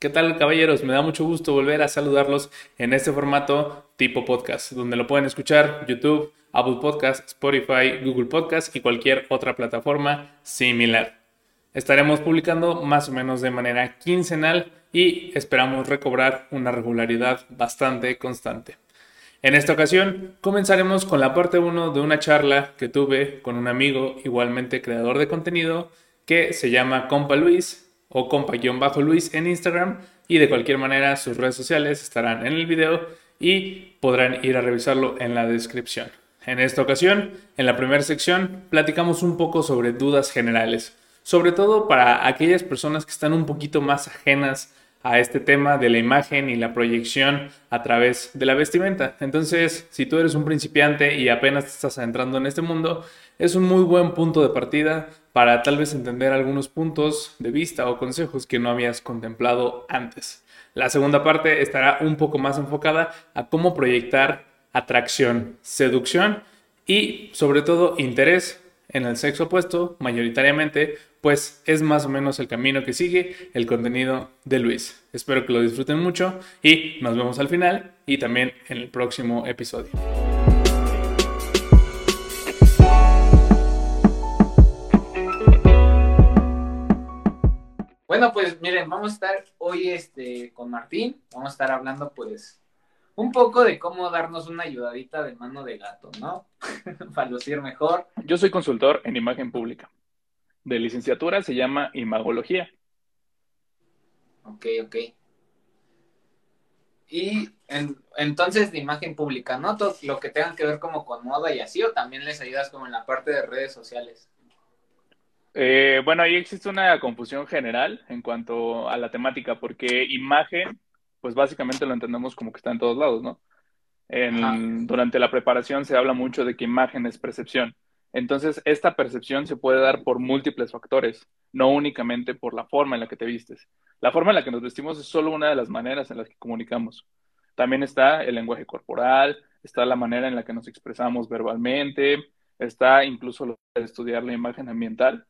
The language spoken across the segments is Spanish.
¿Qué tal caballeros? Me da mucho gusto volver a saludarlos en este formato tipo podcast, donde lo pueden escuchar YouTube, Apple Podcast, Spotify, Google Podcast y cualquier otra plataforma similar. Estaremos publicando más o menos de manera quincenal y esperamos recobrar una regularidad bastante constante. En esta ocasión comenzaremos con la parte 1 de una charla que tuve con un amigo igualmente creador de contenido que se llama Compa Luis o compa-luis en Instagram y de cualquier manera sus redes sociales estarán en el video y podrán ir a revisarlo en la descripción. En esta ocasión, en la primera sección, platicamos un poco sobre dudas generales, sobre todo para aquellas personas que están un poquito más ajenas a este tema de la imagen y la proyección a través de la vestimenta. Entonces, si tú eres un principiante y apenas estás entrando en este mundo, es un muy buen punto de partida para tal vez entender algunos puntos de vista o consejos que no habías contemplado antes. La segunda parte estará un poco más enfocada a cómo proyectar atracción, seducción y sobre todo interés en el sexo opuesto, mayoritariamente, pues es más o menos el camino que sigue el contenido de Luis. Espero que lo disfruten mucho y nos vemos al final y también en el próximo episodio. Bueno, pues miren, vamos a estar hoy este, con Martín, vamos a estar hablando pues un poco de cómo darnos una ayudadita de mano de gato, ¿no? Para lucir mejor. Yo soy consultor en imagen pública. De licenciatura se llama imagología. Ok, ok. Y entonces de imagen pública, ¿no? Todo lo que tengan que ver como con moda y así, o también les ayudas como en la parte de redes sociales. Eh, bueno, ahí existe una confusión general en cuanto a la temática, porque imagen, pues básicamente lo entendemos como que está en todos lados, ¿no? durante la preparación se habla mucho de que imagen es percepción. Entonces, esta percepción se puede dar por múltiples factores, no únicamente por la forma en la que te vistes. La forma en la que nos vestimos es solo una de las maneras en las que comunicamos. También está el lenguaje corporal, está la manera en la que nos expresamos verbalmente, está incluso lo de estudiar la imagen ambiental,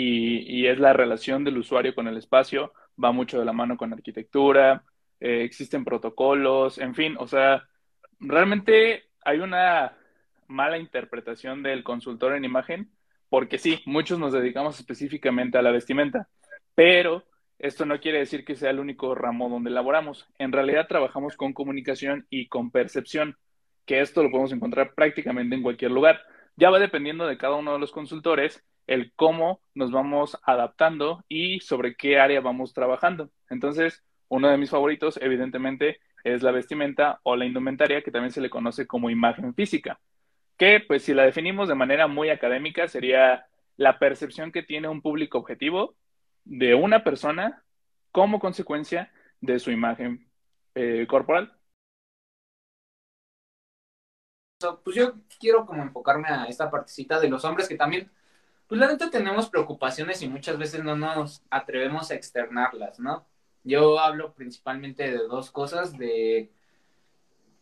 y, es la relación del usuario con el espacio, va mucho de la mano con arquitectura, eh, existen protocolos, en fin, o sea, realmente hay una mala interpretación del consultor en imagen, porque sí, muchos nos dedicamos específicamente a la vestimenta, pero esto no quiere decir que sea el único ramo donde laboramos. En realidad trabajamos con comunicación y con percepción, que esto lo podemos encontrar prácticamente en cualquier lugar. Ya va dependiendo de cada uno de los consultores el cómo nos vamos adaptando y sobre qué área vamos trabajando. Entonces, uno de mis favoritos, evidentemente, es la vestimenta o la indumentaria, que también se le conoce como imagen física, que pues si la definimos de manera muy académica sería la percepción que tiene un público objetivo de una persona como consecuencia de su imagen eh, corporal. Pues yo quiero como enfocarme a esta partecita de los hombres que también pues la neta tenemos preocupaciones y muchas veces no nos atrevemos a externarlas, ¿no? Yo hablo principalmente de dos cosas, de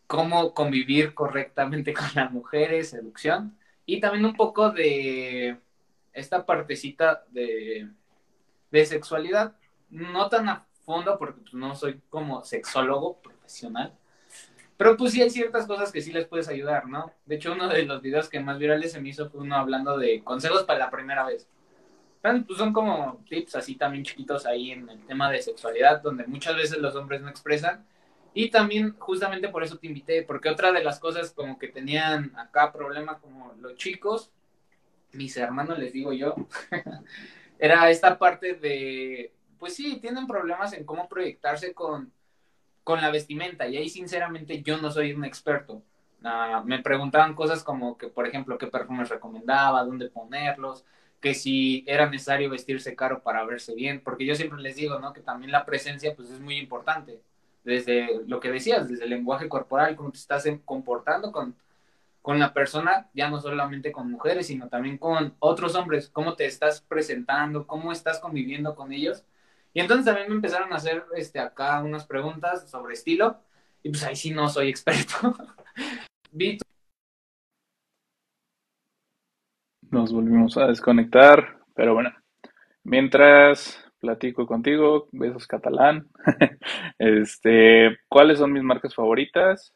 cómo convivir correctamente con las mujeres, seducción, y también un poco de esta partecita de, de sexualidad, no tan a fondo porque pues, no soy como sexólogo profesional, pero pues sí hay ciertas cosas que sí les puedes ayudar, ¿no? De hecho, uno de los videos que más virales se me hizo fue uno hablando de consejos para la primera vez. Pues son como tips así también chiquitos ahí en el tema de sexualidad, donde muchas veces los hombres no expresan. Y también justamente por eso te invité, porque otra de las cosas como que tenían acá problema como los chicos, mis hermanos les digo yo, era esta parte de, pues sí, tienen problemas en cómo proyectarse con con la vestimenta. Y ahí sinceramente yo no soy un experto. Ah, me preguntaban cosas como que, por ejemplo, qué perfumes recomendaba, dónde ponerlos, que si era necesario vestirse caro para verse bien, porque yo siempre les digo, ¿no? Que también la presencia, pues, es muy importante. Desde lo que decías, desde el lenguaje corporal, cómo te estás comportando con, con la persona, ya no solamente con mujeres, sino también con otros hombres, cómo te estás presentando, cómo estás conviviendo con ellos y entonces también me empezaron a hacer este, acá unas preguntas sobre estilo. Y pues ahí sí no soy experto. Nos volvimos a desconectar, pero bueno. Mientras platico contigo, besos catalán. Este, ¿cuáles son mis marcas favoritas?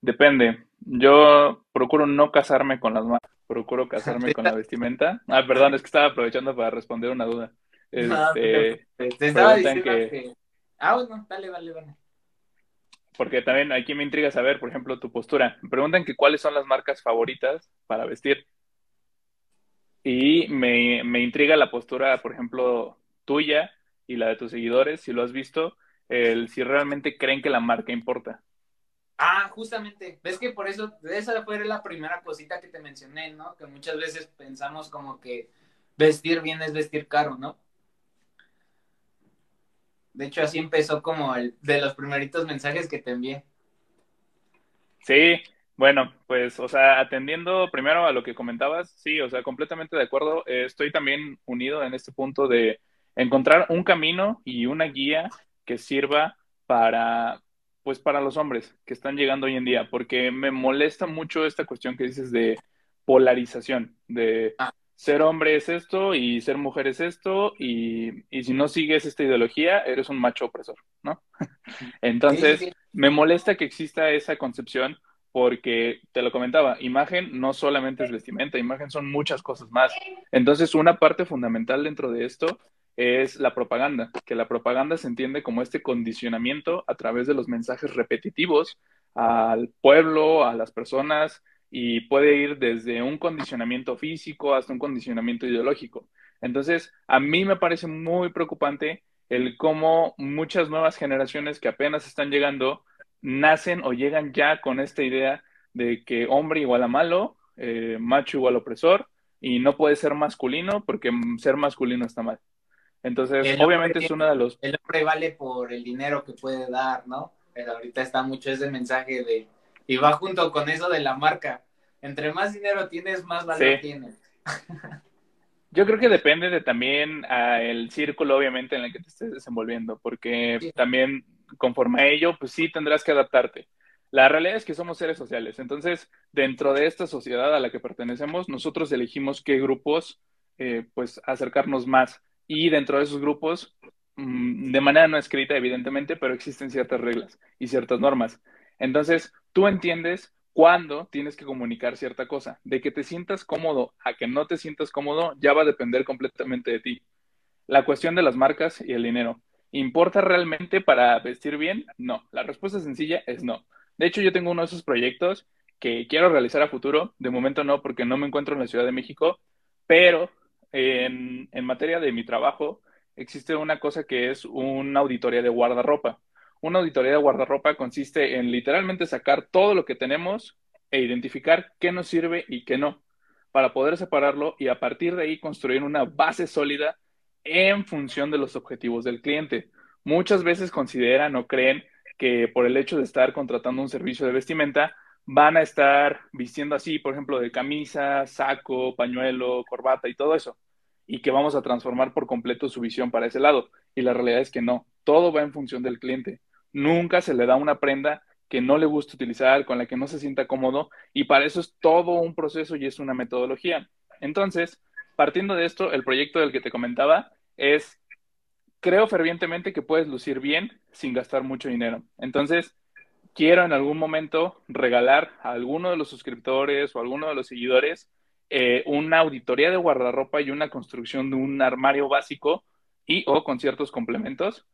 Depende. Yo procuro no casarme con las marcas, procuro casarme con la vestimenta. Ah, perdón, es que estaba aprovechando para responder una duda. Este, te estaba diciendo que... Ah, bueno, dale, dale, dale. Porque también aquí me intriga saber, por ejemplo, tu postura. Me preguntan que cuáles son las marcas favoritas para vestir. Y me, me intriga la postura, por ejemplo, tuya y la de tus seguidores, si lo has visto, el si realmente creen que la marca importa. Ah, justamente. Ves que por eso, esa fue la primera cosita que te mencioné, ¿no? Que muchas veces pensamos como que vestir bien es vestir caro, ¿no? De hecho, así empezó como el de los primeritos mensajes que te envié. Sí, bueno, pues, o sea, atendiendo primero a lo que comentabas, sí, o sea, completamente de acuerdo. Eh, estoy también unido en este punto de encontrar un camino y una guía que sirva para, pues para los hombres que están llegando hoy en día, porque me molesta mucho esta cuestión que dices de polarización, de ah. Ser hombre es esto y ser mujer es esto, y, y, si no sigues esta ideología, eres un macho opresor, ¿no? Entonces, me molesta que exista esa concepción porque te lo comentaba, imagen no solamente es vestimenta, imagen son muchas cosas más. Entonces, una parte fundamental dentro de esto es la propaganda, que la propaganda se entiende como este condicionamiento a través de los mensajes repetitivos al pueblo, a las personas, y puede ir desde un condicionamiento físico hasta un condicionamiento ideológico. Entonces, a mí me parece muy preocupante el cómo muchas nuevas generaciones que apenas están llegando nacen o llegan ya con esta idea de que hombre igual a malo, eh, macho igual a opresor, y no puede ser masculino porque ser masculino está mal. Entonces, obviamente es uno de los... El hombre vale por el dinero que puede dar, ¿no? Pero ahorita está mucho ese mensaje de... Y va junto con eso de la marca. Entre más dinero tienes, más valor tienes. Yo creo que depende de también ah, el círculo, obviamente, en el que te estés desenvolviendo, porque también conforme a ello, pues sí tendrás que adaptarte. La realidad es que somos seres sociales, entonces dentro de esta sociedad a la que pertenecemos, nosotros elegimos qué grupos, eh, pues acercarnos más y dentro de esos grupos, mm, de manera no escrita, evidentemente, pero existen ciertas reglas y ciertas normas. Entonces, tú entiendes cuándo tienes que comunicar cierta cosa. De que te sientas cómodo a que no te sientas cómodo, ya va a depender completamente de ti. La cuestión de las marcas y el dinero. ¿Importa realmente para vestir bien? No. La respuesta sencilla es no. De hecho, yo tengo uno de esos proyectos que quiero realizar a futuro. De momento no, porque no me encuentro en la Ciudad de México, pero en, materia de mi trabajo, existe una cosa que es una auditoría de guardarropa. Una auditoría de guardarropa consiste en literalmente sacar todo lo que tenemos e identificar qué nos sirve y qué no, para poder separarlo y a partir de ahí construir una base sólida en función de los objetivos del cliente. Muchas veces consideran o creen que por el hecho de estar contratando un servicio de vestimenta, van a estar vistiendo así, por ejemplo, de camisa, saco, pañuelo, corbata y todo eso, y que vamos a transformar por completo su visión para ese lado. Y la realidad es que no, todo va en función del cliente. Nunca se le da una prenda que no le gusta utilizar, con la que no se sienta cómodo, y para eso es todo un proceso y es una metodología. Entonces, partiendo de esto, el proyecto del que te comentaba es, creo fervientemente que puedes lucir bien sin gastar mucho dinero. Entonces, quiero en algún momento regalar a alguno de los suscriptores o a alguno de los seguidores eh, una auditoría de guardarropa y una construcción de un armario básico y o con ciertos complementos,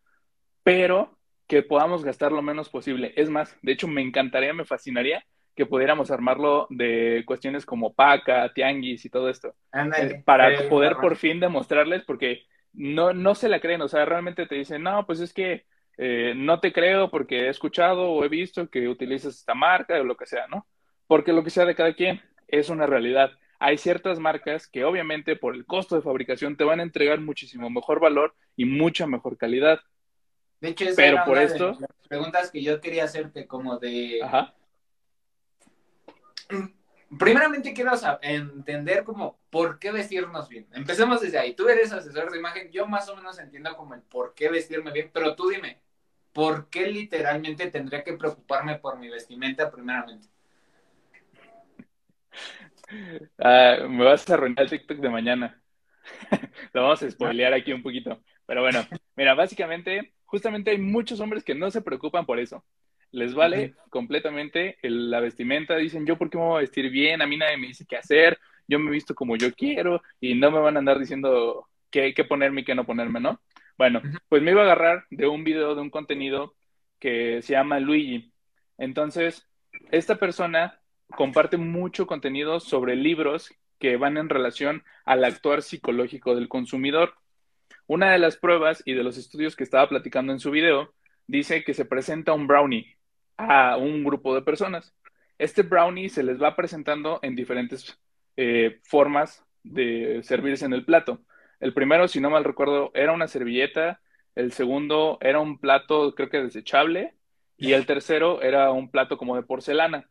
pero que podamos gastar lo menos posible. Es más, de hecho me encantaría, me fascinaría que pudiéramos armarlo de cuestiones como paca, tianguis y todo esto. Eh, para poder por fin demostrarles, porque no, no se la creen, o sea, realmente te dicen, no, pues es que eh, no te creo porque he escuchado o he visto que utilizas esta marca o lo que sea, ¿no? Porque lo que sea de cada quien es una realidad. Hay ciertas marcas que obviamente por el costo de fabricación te van a entregar muchísimo mejor valor y mucha mejor calidad. De hecho, esa Pero por esto... las preguntas que yo quería hacerte como de... Ajá. Primeramente quiero entender como por qué vestirnos bien. Empecemos desde ahí. Tú eres asesor de imagen, yo más o menos entiendo como el por qué vestirme bien, pero tú dime, ¿por qué literalmente tendría que preocuparme por mi vestimenta primeramente? Ah, me vas a arruinar el TikTok de mañana. Lo vamos a spoilear aquí un poquito. Pero bueno, mira, básicamente, justamente hay muchos hombres que no se preocupan por eso. Les vale completamente la vestimenta. Dicen, yo por qué me voy a vestir bien, a mí nadie me dice qué hacer, yo me visto como yo quiero y no me van a andar diciendo qué, qué ponerme y qué no ponerme, ¿no? Bueno, pues me iba a agarrar de un video, de un contenido que se llama Luigi. Entonces, esta persona comparte mucho contenido sobre libros que van en relación al actuar psicológico del consumidor. Una de las pruebas y de los estudios que estaba platicando en su video dice que se presenta un brownie a un grupo de personas. Este brownie se les va presentando en diferentes eh, formas de servirse en el plato. El primero, si no mal recuerdo, era una servilleta, el segundo era un plato, creo que desechable, y el tercero era un plato como de porcelana.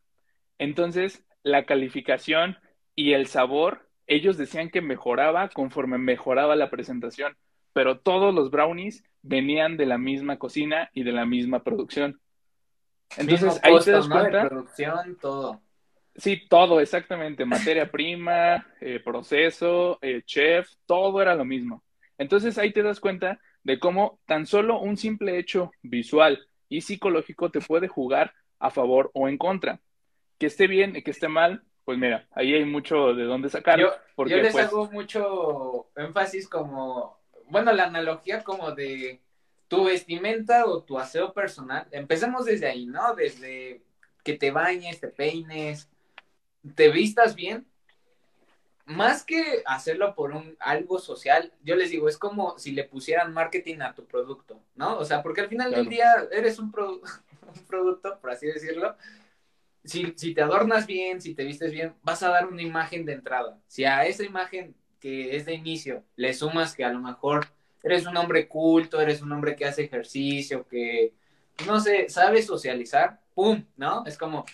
Entonces, la calificación y el sabor, ellos decían que mejoraba conforme mejoraba la presentación, pero todos los brownies venían de la misma cocina y de la misma producción. Entonces, ahí te das cuenta. producción, todo. Sí, todo, exactamente. Materia prima, eh, proceso, eh, chef, todo era lo mismo. Entonces ahí te das cuenta de cómo tan solo un simple hecho visual y psicológico te puede jugar a favor o en contra. Que esté bien y que esté mal, pues mira, ahí hay mucho de dónde sacar. Yo, porque, yo les pues hago mucho énfasis como, bueno, la analogía como de tu vestimenta o tu aseo personal. Empecemos desde ahí, ¿no? Desde que te bañes, te peines, te vistas bien. Más que hacerlo por un algo social, yo les digo, es como si le pusieran marketing a tu producto, ¿no? O sea, porque al final del día eres un, un producto, por así decirlo, si, si, te adornas bien, si te vistes bien, vas a dar una imagen de entrada. Si a esa imagen que es de inicio le sumas que a lo mejor eres un hombre culto, eres un hombre que hace ejercicio, que, no sé, sabe socializar, ¡pum! ¿No? Es como,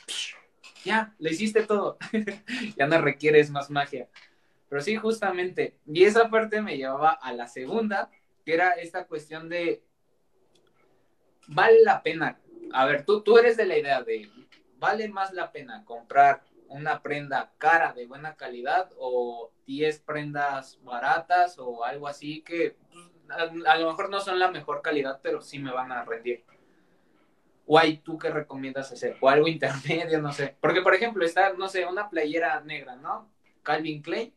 ya, le hiciste todo. ya no requieres más magia. Pero sí, justamente. Y esa parte me llevaba a la segunda, que era esta cuestión de, vale la pena. A ver, tú, tú eres de la idea de, ¿vale más la pena comprar una prenda cara de buena calidad o 10 prendas baratas o algo así que pues, a, lo mejor no son la mejor calidad, pero sí me van a rendir? ¿O hay tú que recomiendas hacer? ¿O algo intermedio? No sé. Porque, por ejemplo, está, no sé, una playera negra, ¿no? Calvin Klein,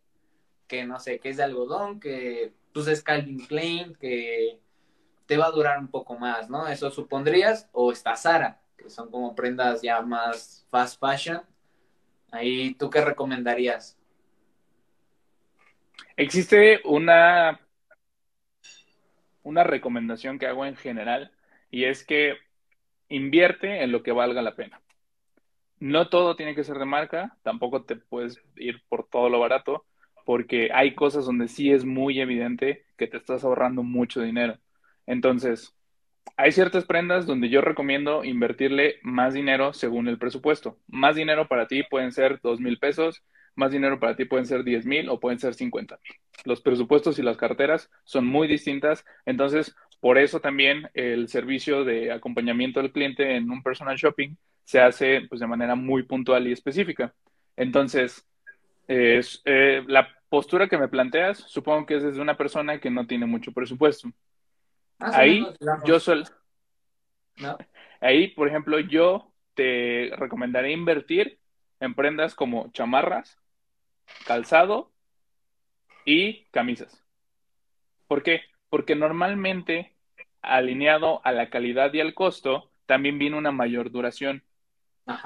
que no sé, que es de algodón, que pues es Calvin Klein, que te va a durar un poco más, ¿no? Eso supondrías. O está Sara, que son como prendas ya más fast fashion. Ahí, ¿tú qué recomendarías? Existe una, una recomendación que hago en general y es que invierte en lo que valga la pena. No todo tiene que ser de marca, tampoco te puedes ir por todo lo barato, porque hay cosas donde sí es muy evidente que te estás ahorrando mucho dinero. Entonces, hay ciertas prendas donde yo recomiendo invertirle más dinero según el presupuesto. Más dinero para ti pueden ser dos mil pesos, más dinero para ti pueden ser diez mil o pueden ser cincuenta mil. Los presupuestos y las carteras son muy distintas, entonces por eso también el servicio de acompañamiento del cliente en un personal shopping se hace pues, de manera muy puntual y específica. Entonces, es, eh, la postura que me planteas, supongo que es desde una persona que no tiene mucho presupuesto. Ahí yo suelo. Ahí, por ejemplo, yo te recomendaría invertir en prendas como chamarras, calzado y camisas. ¿Por qué? Porque normalmente, alineado a la calidad y al costo, también viene una mayor duración.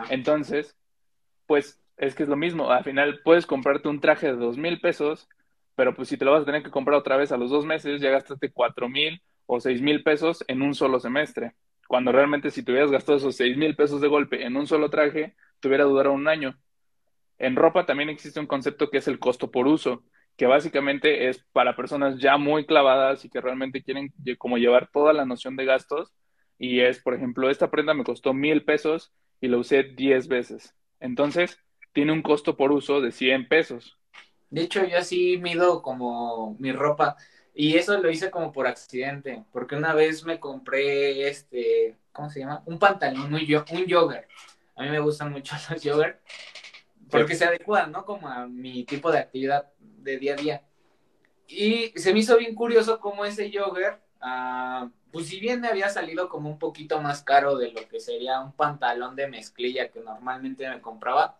Entonces, pues es que es lo mismo. Al final puedes comprarte un traje de dos mil pesos, pero pues si te lo vas a tener que comprar otra vez a los dos meses, ya gastaste cuatro mil o seis mil pesos en un solo semestre. Cuando realmente si te hubieras gastado esos seis mil pesos de golpe en un solo traje, te hubiera durado un año. En ropa también existe un concepto que es el costo por uso, que básicamente es para personas ya muy clavadas y que realmente quieren como llevar toda la noción de gastos. Y es, por ejemplo, esta prenda me costó mil pesos y la usé diez veces. Entonces, tiene un costo por uso de 100 pesos. De hecho, yo así mido como mi ropa. Y eso lo hice como por accidente, porque una vez me compré este, ¿cómo se llama? Un pantalón, un, un jogger. A mí me gustan mucho los jogger, porque se adecuan, ¿no? Como a mi tipo de actividad de día a día. Y se me hizo bien curioso cómo ese jogger, ah, pues si bien me había salido como un poquito más caro de lo que sería un pantalón de mezclilla que normalmente me compraba,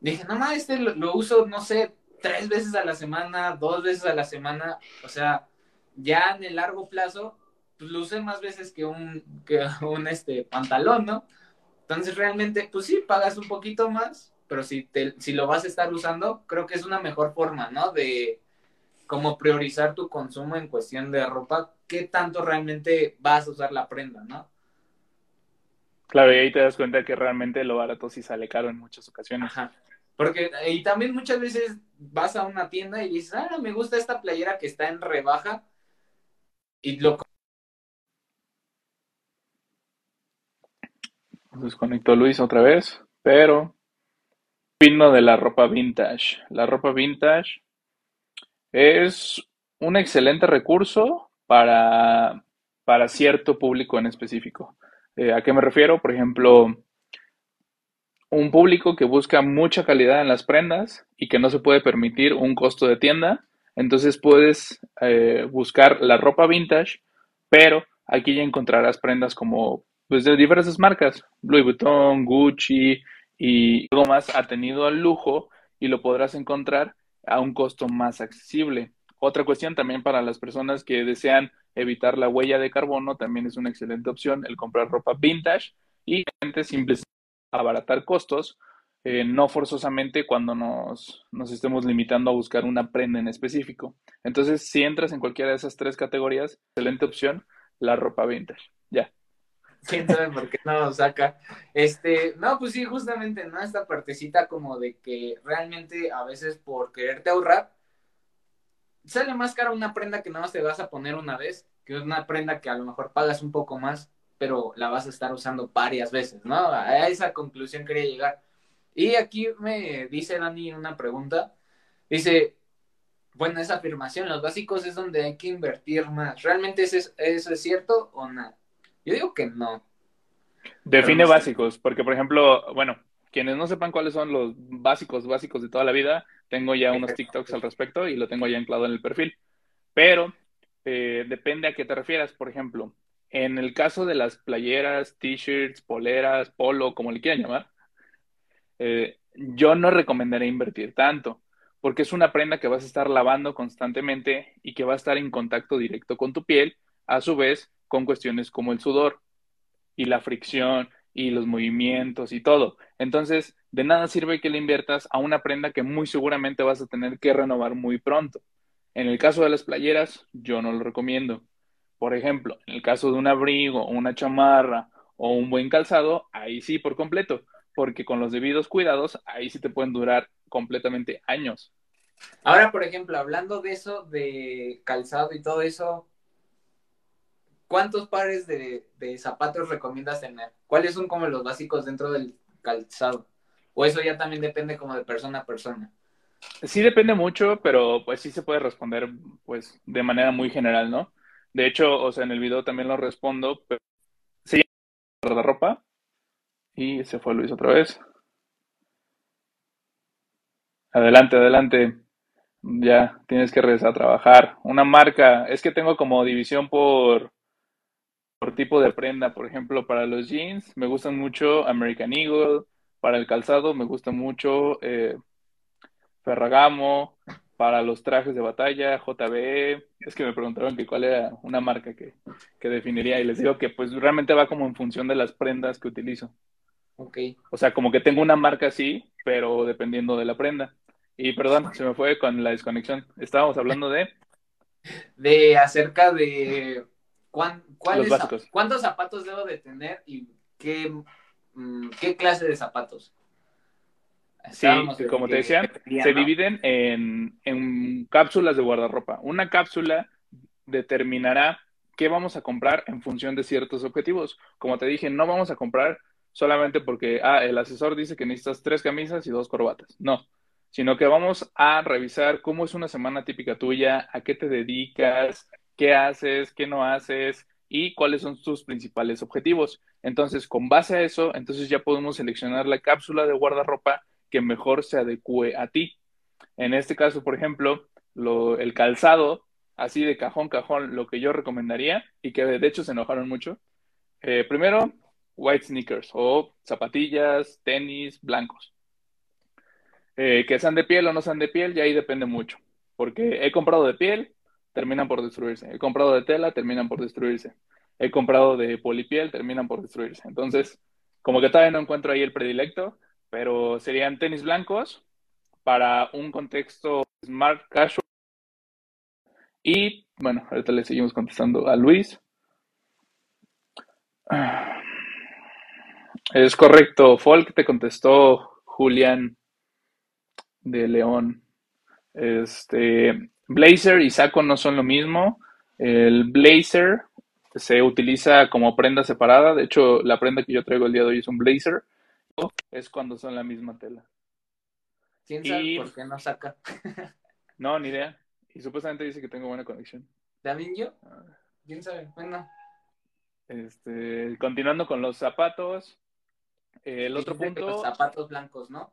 dije, no más, este lo, uso, no sé, tres veces a la semana, dos veces a la semana, o sea, ya en el largo plazo, pues lo usé más veces que un, que un este, pantalón, ¿no? Entonces realmente, pues sí, pagas un poquito más, pero si, te, si lo vas a estar usando, creo que es una mejor forma, ¿no? De como priorizar tu consumo en cuestión de ropa qué tanto realmente vas a usar la prenda, ¿no? Claro, y ahí te das cuenta que realmente lo barato sí sale caro en muchas ocasiones. Ajá. Porque, y también muchas veces vas a una tienda y dices, ah, me gusta esta playera que está en rebaja. Y lo. Desconectó Luis otra vez, pero. Pino de la ropa vintage. La ropa vintage es un excelente recurso para, para cierto público en específico. Eh, ¿A qué me refiero? Por ejemplo, un público que busca mucha calidad en las prendas y que no se puede permitir un costo de tienda, entonces puedes eh, buscar la ropa vintage, pero aquí ya encontrarás prendas como pues, de diversas marcas, Louis Vuitton, Gucci y algo más atenido al lujo y lo podrás encontrar a un costo más accesible. Otra cuestión también para las personas que desean evitar la huella de carbono, también es una excelente opción el comprar ropa vintage y simplemente abaratar costos, eh, no forzosamente cuando nos, nos estemos limitando a buscar una prenda en específico. Entonces, si entras en cualquiera de esas tres categorías, excelente opción, la ropa vintage. Ya. quién sabe por qué no saca. Este, no, pues sí, justamente, ¿no? Esta partecita como de que realmente a veces por quererte ahorrar, sale más cara una prenda que nada más te vas a poner una vez, que una prenda que a lo mejor pagas un poco más, pero la vas a estar usando varias veces, ¿no? A esa conclusión quería llegar. Y aquí me dice Dani una pregunta. Dice, bueno, esa afirmación, los básicos es donde hay que invertir más. ¿Realmente eso es, cierto o no? Yo digo que no. Define básicos, porque por ejemplo, bueno, quienes no sepan cuáles son los básicos, básicos de toda la vida, tengo ya unos TikToks al respecto y lo tengo ya anclado en el perfil. Pero eh, depende a qué te refieras. Por ejemplo, en el caso de las playeras, t-shirts, poleras, polo, como le quieran llamar, eh, yo no recomendaré invertir tanto, porque es una prenda que vas a estar lavando constantemente y que va a estar en contacto directo con tu piel, a su vez con cuestiones como el sudor y la fricción y los movimientos y todo. Entonces, de nada sirve que le inviertas a una prenda que muy seguramente vas a tener que renovar muy pronto. En el caso de las playeras, yo no lo recomiendo. Por ejemplo, en el caso de un abrigo, una chamarra o un buen calzado, ahí sí por completo, porque con los debidos cuidados, ahí sí te pueden durar completamente años. Ahora, por ejemplo, hablando de eso, de calzado y todo eso, ¿cuántos pares de, zapatos recomiendas tener? ¿Cuáles son como los básicos dentro del calzado? ¿O eso ya también depende como de persona a persona? Sí depende mucho, pero pues sí se puede responder pues de manera muy general, ¿no? De hecho, o sea, en el video también lo respondo, pero sí, la ropa y se fue Luis otra vez. Adelante, adelante. Ya tienes que regresar a trabajar. Una marca, es que tengo como división por por tipo de prenda. Por ejemplo, para los jeans me gustan mucho American Eagle, para el calzado me gusta mucho eh, Ferragamo, para los trajes de batalla, JBE. Es que me preguntaron que cuál era una marca que, que, definiría y les digo que pues realmente va como en función de las prendas que utilizo. Ok. O sea, como que tengo una marca así, pero dependiendo de la prenda. Y perdón, se me fue con la desconexión. Estábamos hablando de... De acerca de ¿Cuántos zapatos debo de tener y qué, mm, qué clase de zapatos? Sí, como te decía, se dividen en, en cápsulas de guardarropa. Una cápsula determinará qué vamos a comprar en función de ciertos objetivos. Como te dije, no vamos a comprar solamente porque ah, el asesor dice que necesitas tres camisas y dos corbatas. No, sino que vamos a revisar cómo es una semana típica tuya, a qué te dedicas, qué haces, qué no haces y cuáles son tus principales objetivos. Entonces, con base a eso, entonces ya podemos seleccionar la cápsula de guardarropa que mejor se adecue a ti. En este caso, por ejemplo, lo, el calzado, así de cajón, cajón, lo que yo recomendaría y que de hecho se enojaron mucho. Eh, primero, white sneakers o zapatillas, tenis blancos. Eh, que sean de piel o no sean de piel, y ahí depende mucho. Porque he comprado de piel, terminan por destruirse. He comprado de tela, terminan por destruirse. He comprado de polipiel, terminan por destruirse. Entonces, como que todavía no encuentro ahí el predilecto, pero serían tenis blancos para un contexto smart casual. Y bueno, ahorita le seguimos contestando a Luis. Es correcto, Folk te contestó Julián de León. Este, blazer y saco no son lo mismo. El blazer se utiliza como prenda separada. De hecho, la prenda que yo traigo el día de hoy es un blazer. Es cuando son la misma tela. ¿Quién sabe por qué no saca? no, ni idea. Y supuestamente dice que tengo buena conexión. ¿También yo? Ah. ¿Quién sabe? Bueno. Este, continuando con los zapatos. El otro punto. Los zapatos blancos, ¿no?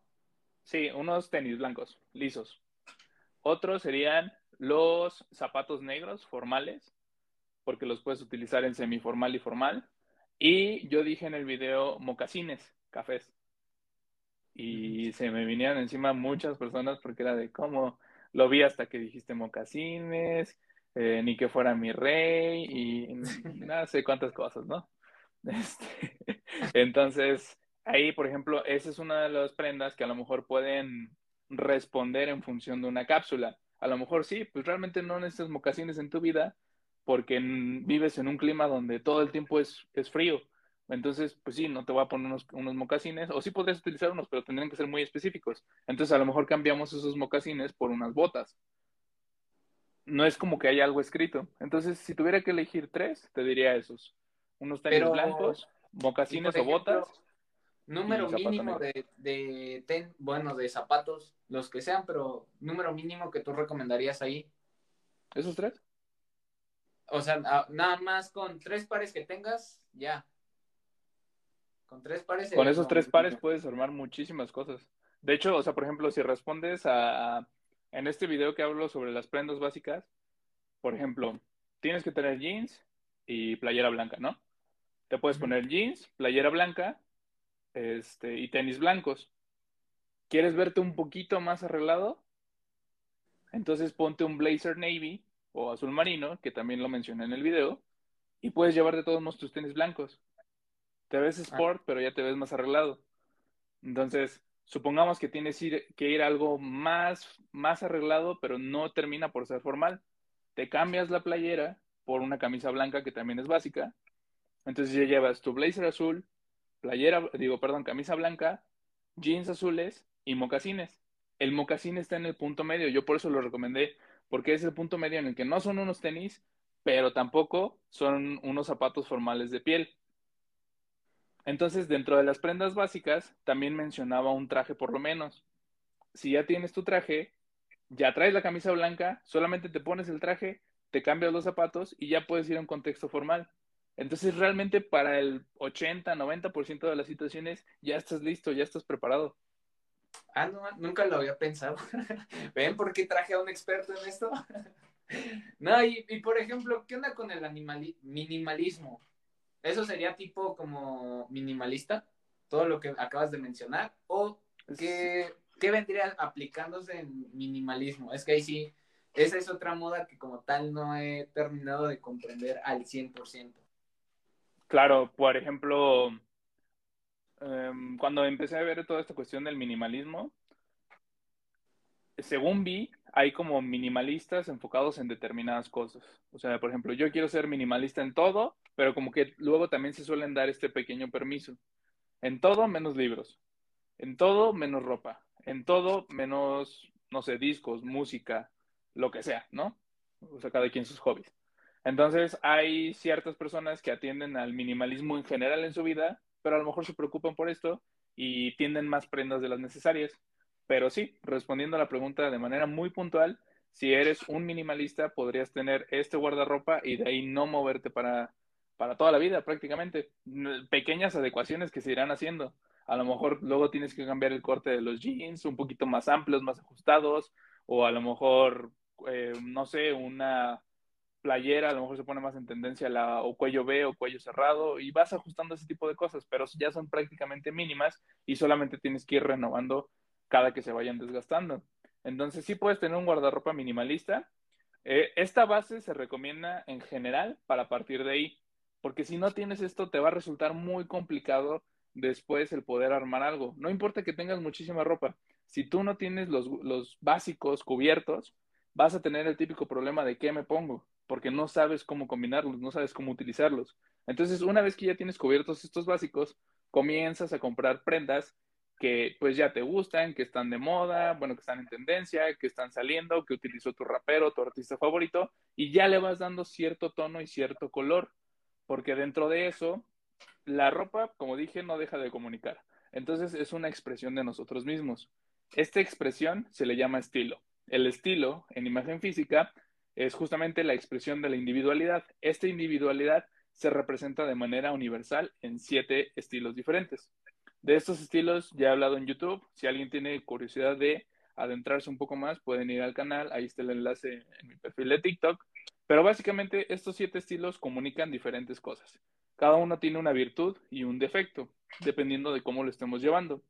Sí, unos tenis blancos, lisos. Otros serían los zapatos negros formales, porque los puedes utilizar en semiformal y formal. Y yo dije en el video mocasines, cafés. Y se me vinieron encima muchas personas porque era de cómo lo vi hasta que dijiste mocasines, eh, ni que fuera mi rey y no sé cuántas cosas, ¿no? Este, entonces, ahí, por ejemplo, esa es una de las prendas que a lo mejor pueden responder en función de una cápsula. A lo mejor sí, pues realmente no necesitas mocasines en tu vida porque vives en un clima donde todo el tiempo es, es frío. Entonces, pues sí, no te voy a poner unos, unos, mocasines, o sí podrías utilizar unos, pero tendrían que ser muy específicos. Entonces, a lo mejor cambiamos esos mocasines por unas botas. No es como que haya algo escrito. Entonces, si tuviera que elegir tres, te diría esos. Unos tenis blancos, mocasines o botas Número mínimo de, de ten, bueno, de zapatos, los que sean, pero número mínimo que tú recomendarías ahí. ¿Esos tres? O sea, nada más con tres pares que tengas, ya. Con tres pares. Con esos tres pares puedes armar muchísimas cosas. De hecho, o sea, por ejemplo, si respondes a, en este video que hablo sobre las prendas básicas, por ejemplo, tienes que tener jeans y playera blanca, ¿no? Te puedes poner jeans, playera blanca este, y tenis blancos. ¿Quieres verte un poquito más arreglado? Entonces ponte un blazer navy o azul marino, que también lo mencioné en el video, y puedes llevar de todos modos tus tenis blancos. Te ves sport, pero ya te ves más arreglado. Entonces, supongamos que tienes que ir algo más, más arreglado, pero no termina por ser formal. Te cambias la playera por una camisa blanca que también es básica. Entonces ya llevas tu blazer azul, playera, digo, perdón, camisa blanca, jeans azules y mocasines. El mocasín está en el punto medio, yo por eso lo recomendé, porque es el punto medio en el que no son unos tenis, pero tampoco son unos zapatos formales de piel. Entonces, dentro de las prendas básicas, también mencionaba un traje por lo menos. Si ya tienes tu traje, ya traes la camisa blanca, solamente te pones el traje, te cambias los zapatos y ya puedes ir a un contexto formal. Entonces, realmente para el 80, 90% de las situaciones ya estás listo, ya estás preparado. Ah, no, nunca lo había pensado. ¿Ven por qué traje a un experto en esto? no, y, por ejemplo, ¿qué onda con el minimalismo? ¿Eso sería tipo como minimalista? Todo lo que acabas de mencionar. ¿O qué, qué vendría aplicándose en minimalismo? Es que ahí sí, esa es otra moda que como tal no he terminado de comprender al 100%. Claro, por ejemplo, em, cuando empecé a ver toda esta cuestión del minimalismo, según vi, hay como minimalistas enfocados en determinadas cosas. O sea, por ejemplo, yo quiero ser minimalista en todo, pero como que luego también se suelen dar este pequeño permiso. En todo menos libros, en todo menos ropa, en todo menos, no sé, discos, música, lo que sea, ¿no? O sea, cada quien sus hobbies. Entonces, hay ciertas personas que atienden al minimalismo en general en su vida, pero a lo mejor se preocupan por esto y tienden más prendas de las necesarias. Pero sí, respondiendo a la pregunta de manera muy puntual, si eres un minimalista, podrías tener este guardarropa y de ahí no moverte para, para toda la vida prácticamente. Pequeñas adecuaciones que se irán haciendo. A lo mejor luego tienes que cambiar el corte de los jeans, un poquito más amplios, más ajustados, o a lo mejor, eh, no sé, una playera a lo mejor se pone más en tendencia la o cuello B o cuello cerrado y vas ajustando ese tipo de cosas, pero ya son prácticamente mínimas y solamente tienes que ir renovando cada que se vayan desgastando. Entonces sí puedes tener un guardarropa minimalista. Eh, esta base se recomienda en general para partir de ahí, porque si no tienes esto te va a resultar muy complicado después el poder armar algo. No importa que tengas muchísima ropa, si tú no tienes los, los básicos cubiertos, vas a tener el típico problema de qué me pongo, porque no sabes cómo combinarlos, no sabes cómo utilizarlos. Entonces, una vez que ya tienes cubiertos estos básicos, comienzas a comprar prendas que pues ya te gustan, que están de moda, bueno, que están en tendencia, que están saliendo, que utilizó tu rapero, tu artista favorito, y ya le vas dando cierto tono y cierto color, porque dentro de eso, la ropa, como dije, no deja de comunicar. Entonces es una expresión de nosotros mismos. Esta expresión se le llama estilo. El estilo, en imagen física, es justamente la expresión de la individualidad. Esta individualidad se representa de manera universal en siete estilos diferentes. De estos estilos ya he hablado en YouTube. Si alguien tiene curiosidad de adentrarse un poco más, pueden ir al canal. Ahí está el enlace en mi perfil de TikTok. Pero básicamente estos siete estilos comunican diferentes cosas. Cada uno tiene una virtud y un defecto, dependiendo de cómo lo estemos llevando.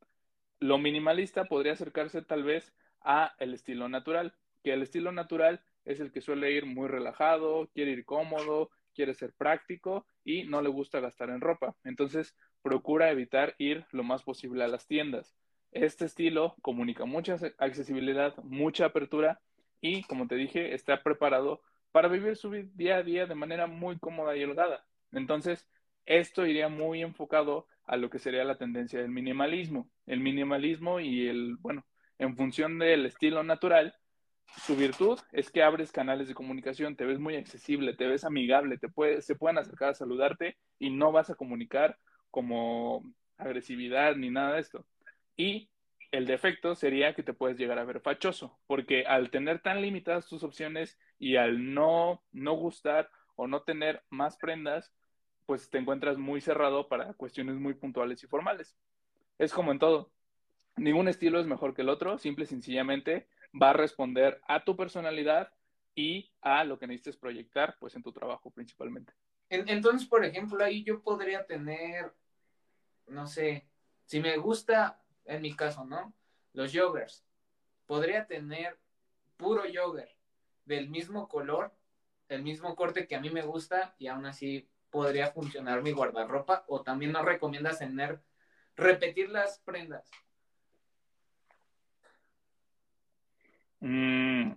Lo minimalista podría acercarse tal vez a el estilo natural, que el estilo natural es el que suele ir muy relajado, quiere ir cómodo, quiere ser práctico y no le gusta gastar en ropa. Entonces, procura evitar ir lo más posible a las tiendas. Este estilo comunica mucha accesibilidad, mucha apertura y, como te dije, está preparado para vivir su día a día de manera muy cómoda y holgada. Entonces, esto iría muy enfocado a lo que sería la tendencia del minimalismo. El minimalismo y el, bueno, en función del estilo natural, su virtud es que abres canales de comunicación, te ves muy accesible, te ves amigable, te puede, se pueden acercar a saludarte y no vas a comunicar como agresividad ni nada de esto. Y el defecto sería que te puedes llegar a ver fachoso, porque al tener tan limitadas tus opciones y al no, no gustar o no tener más prendas, pues te encuentras muy cerrado para cuestiones muy puntuales y formales. Es como en todo. Ningún estilo es mejor que el otro, simple y sencillamente va a responder a tu personalidad y a lo que necesites proyectar, pues en tu trabajo principalmente. Entonces, por ejemplo, ahí yo podría tener, no sé, si me gusta, en mi caso, ¿no? Los joggers. Podría tener puro jogger del mismo color, el mismo corte que a mí me gusta y aún así podría funcionar mi guardarropa o también no recomiendas tener, repetir las prendas. Mm,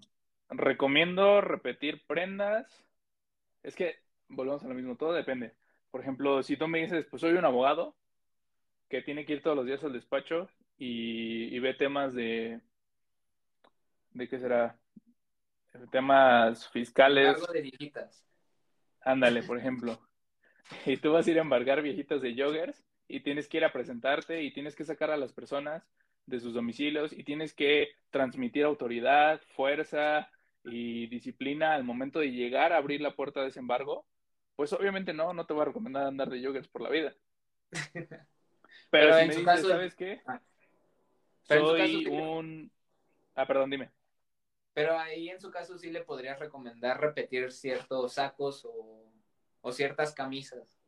recomiendo repetir prendas. Es que volvemos a lo mismo, todo depende. Por ejemplo, si tú me dices, pues soy un abogado que tiene que ir todos los días al despacho y, ve temas de, ¿de qué será? Temas fiscales. Algo de viejitas. Ándale, por ejemplo. y tú vas a ir a embargar viejitas de joggers y tienes que ir a presentarte y tienes que sacar a las personas de sus domicilios y tienes que transmitir autoridad, fuerza y disciplina al momento de llegar a abrir la puerta de ese embargo, pues obviamente no, no te voy a recomendar andar de joggers por la vida. Pero, en su caso, ¿sabes qué? Ah. Soy un... Ah, perdón, dime. Pero ahí en su caso sí le podrías recomendar repetir ciertos sacos o o ciertas camisas.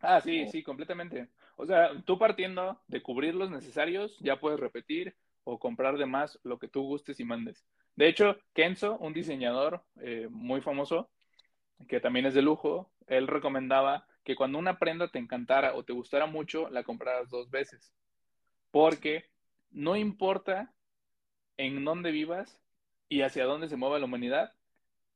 Ah, sí, sí, completamente. O sea, tú partiendo de cubrir los necesarios, ya puedes repetir o comprar de más lo que tú gustes y mandes. De hecho, Kenzo, un diseñador eh, muy famoso, que también es de lujo, él recomendaba que cuando una prenda te encantara o te gustara mucho, la compraras dos veces. Porque no importa en dónde vivas y hacia dónde se mueva la humanidad,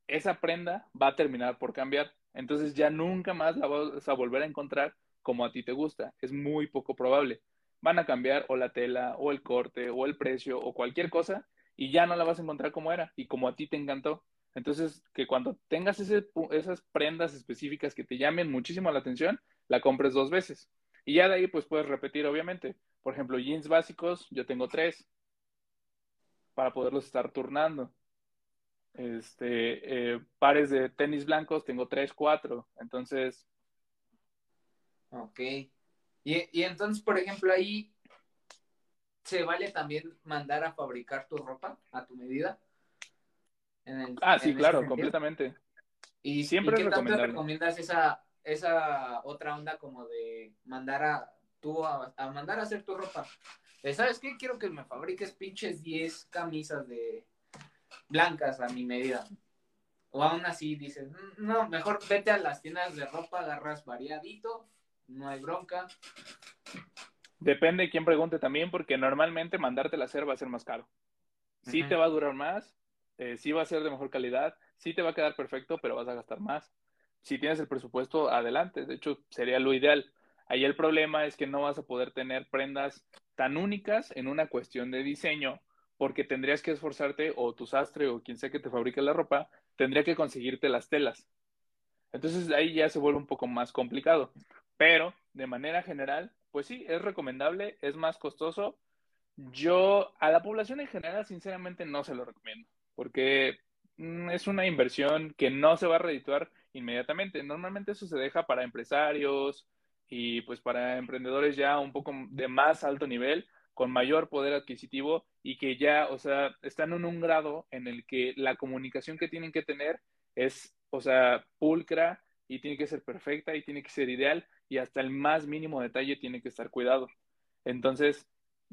esa prenda va a terminar por cambiar. Entonces ya nunca más la vas a volver a encontrar como a ti te gusta. Es muy poco probable. Van a cambiar o la tela, o el corte, o el precio, o cualquier cosa, y ya no la vas a encontrar como era y como a ti te encantó. Entonces, que cuando tengas esas prendas específicas que te llamen muchísimo la atención, la compres dos veces. Y ya de ahí, pues puedes repetir, obviamente. Por ejemplo, jeans básicos, yo tengo tres para poderlos estar turnando. Este, eh, pares de tenis blancos tengo tres, cuatro. Entonces. Ok. Y, entonces, por ejemplo, ahí se vale también mandar a fabricar tu ropa a tu medida. ah, sí, claro, completamente. ¿Y, siempre qué tanto recomiendas esa, esa otra onda como de mandar a tú a, mandar a hacer tu ropa? ¿Sabes qué? Quiero que me fabriques pinches 10 camisas de blancas a mi medida. O aún así dices, mm, no, mejor vete a las tiendas de ropa, agarras variadito, no hay bronca. Depende de quién pregunte también, porque normalmente mandártela a hacer va a ser más caro. Sí te va a durar más, eh, sí va a ser de mejor calidad, sí te va a quedar perfecto, pero vas a gastar más. Si tienes el presupuesto, adelante. De hecho, sería lo ideal. Ahí el problema es que no vas a poder tener prendas tan únicas en una cuestión de diseño, porque tendrías que esforzarte, o tu sastre, o quien sea que te fabrique la ropa, tendría que conseguirte las telas. Entonces ahí ya se vuelve un poco más complicado. Pero, de manera general, pues sí, es recomendable, es más costoso. Yo a la población en general, sinceramente, no se lo recomiendo, porque mm, es una inversión que no se va a redituar inmediatamente. Normalmente eso se deja para empresarios y pues para emprendedores ya un poco de más alto nivel, con mayor poder adquisitivo y que ya, o sea, están en un grado en el que la comunicación que tienen que tener es, o sea, pulcra y tiene que ser perfecta y tiene que ser ideal y hasta el más mínimo detalle tiene que estar cuidado. Entonces,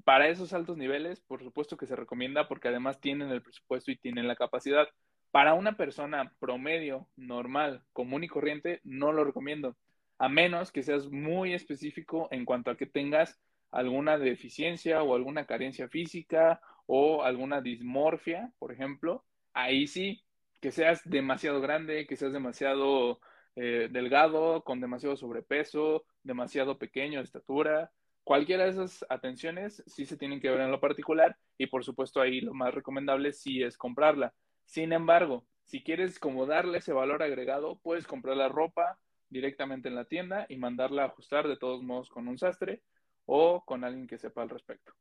para esos altos niveles, por supuesto que se recomienda porque además tienen el presupuesto y tienen la capacidad. Para una persona promedio, normal, común y corriente, no lo recomiendo, a menos que seas muy específico en cuanto a que tengas alguna deficiencia o alguna carencia física o alguna dismorfia, por ejemplo, ahí sí, que seas demasiado grande, que seas demasiado eh, delgado, con demasiado sobrepeso, demasiado pequeño de estatura. Cualquiera de esas atenciones sí se tienen que ver en lo particular y por supuesto ahí lo más recomendable sí es comprarla. Sin embargo, si quieres como darle ese valor agregado, puedes comprar la ropa directamente en la tienda y mandarla a ajustar de todos modos con un sastre o con alguien que sepa al respecto.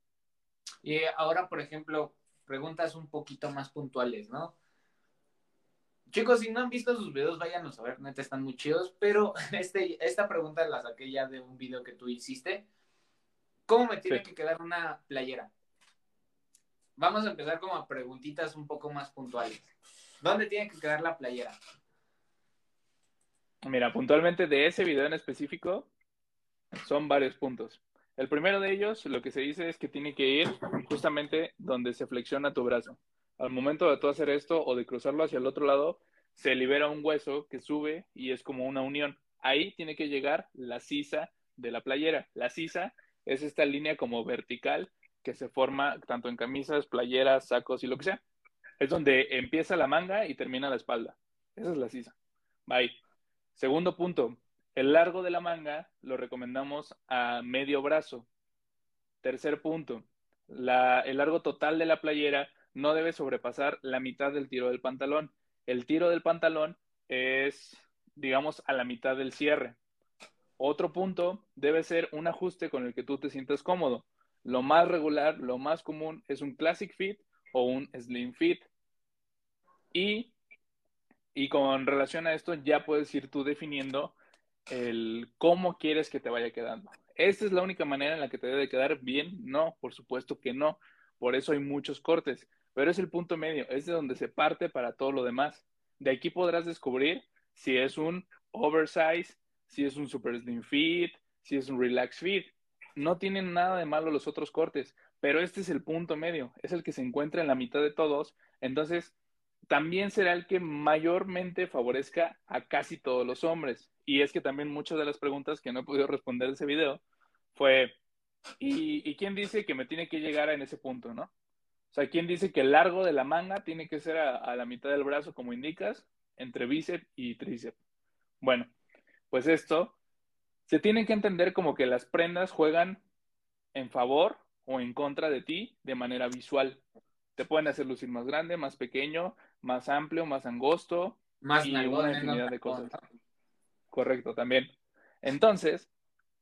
Y ahora, por ejemplo, preguntas un poquito más puntuales, ¿no? Chicos, si no han visto sus videos, váyanos a ver, neta, están muy chidos. Pero este, esta pregunta la saqué ya de un video que tú hiciste. ¿Cómo me tiene que quedar una playera? Vamos a empezar como a preguntitas un poco más puntuales. ¿Dónde tiene que quedar la playera? Mira, puntualmente de ese video en específico son varios puntos. El primero de ellos, lo que se dice es que tiene que ir justamente donde se flexiona tu brazo. Al momento de tú hacer esto o de cruzarlo hacia el otro lado, se libera un hueso que sube y es como una unión. Ahí tiene que llegar la sisa de la playera. La sisa es esta línea como vertical que se forma tanto en camisas, playeras, sacos y lo que sea. Es donde empieza la manga y termina la espalda. Esa es la sisa. Bye. Segundo punto, el largo de la manga lo recomendamos a medio brazo. Tercer punto, el largo total de la playera no debe sobrepasar la mitad del tiro del pantalón. El tiro del pantalón es, digamos, a la mitad del cierre. Otro punto debe ser un ajuste con el que tú te sientas cómodo. Lo más regular, lo más común es un classic fit o un slim fit. Y, y con relación a esto ya puedes ir tú definiendo el cómo quieres que te vaya quedando. ¿Esta es la única manera en la que te debe quedar bien? No, por supuesto que no. Por eso hay muchos cortes pero es el punto medio, es de donde se parte para todo lo demás. De aquí podrás descubrir si es un oversize, si es un super slim fit, si es un relax fit. No tienen nada de malo los otros cortes, pero este es el punto medio, es el que se encuentra en la mitad de todos. Entonces, también será el que mayormente favorezca a casi todos los hombres. Y es que también muchas de las preguntas que no he podido responder en ese video fue, ¿y, ¿y quién dice que me tiene que llegar en ese punto, no? O sea, ¿quién dice que el largo de la manga tiene que ser a, la mitad del brazo, como indicas, entre bíceps y tríceps? Bueno, pues esto se tiene que entender como que las prendas juegan en favor o en contra de ti de manera visual. Te pueden hacer lucir más grande, más pequeño, más amplio, más angosto más y una infinidad de cosas. Correcto, también. Entonces,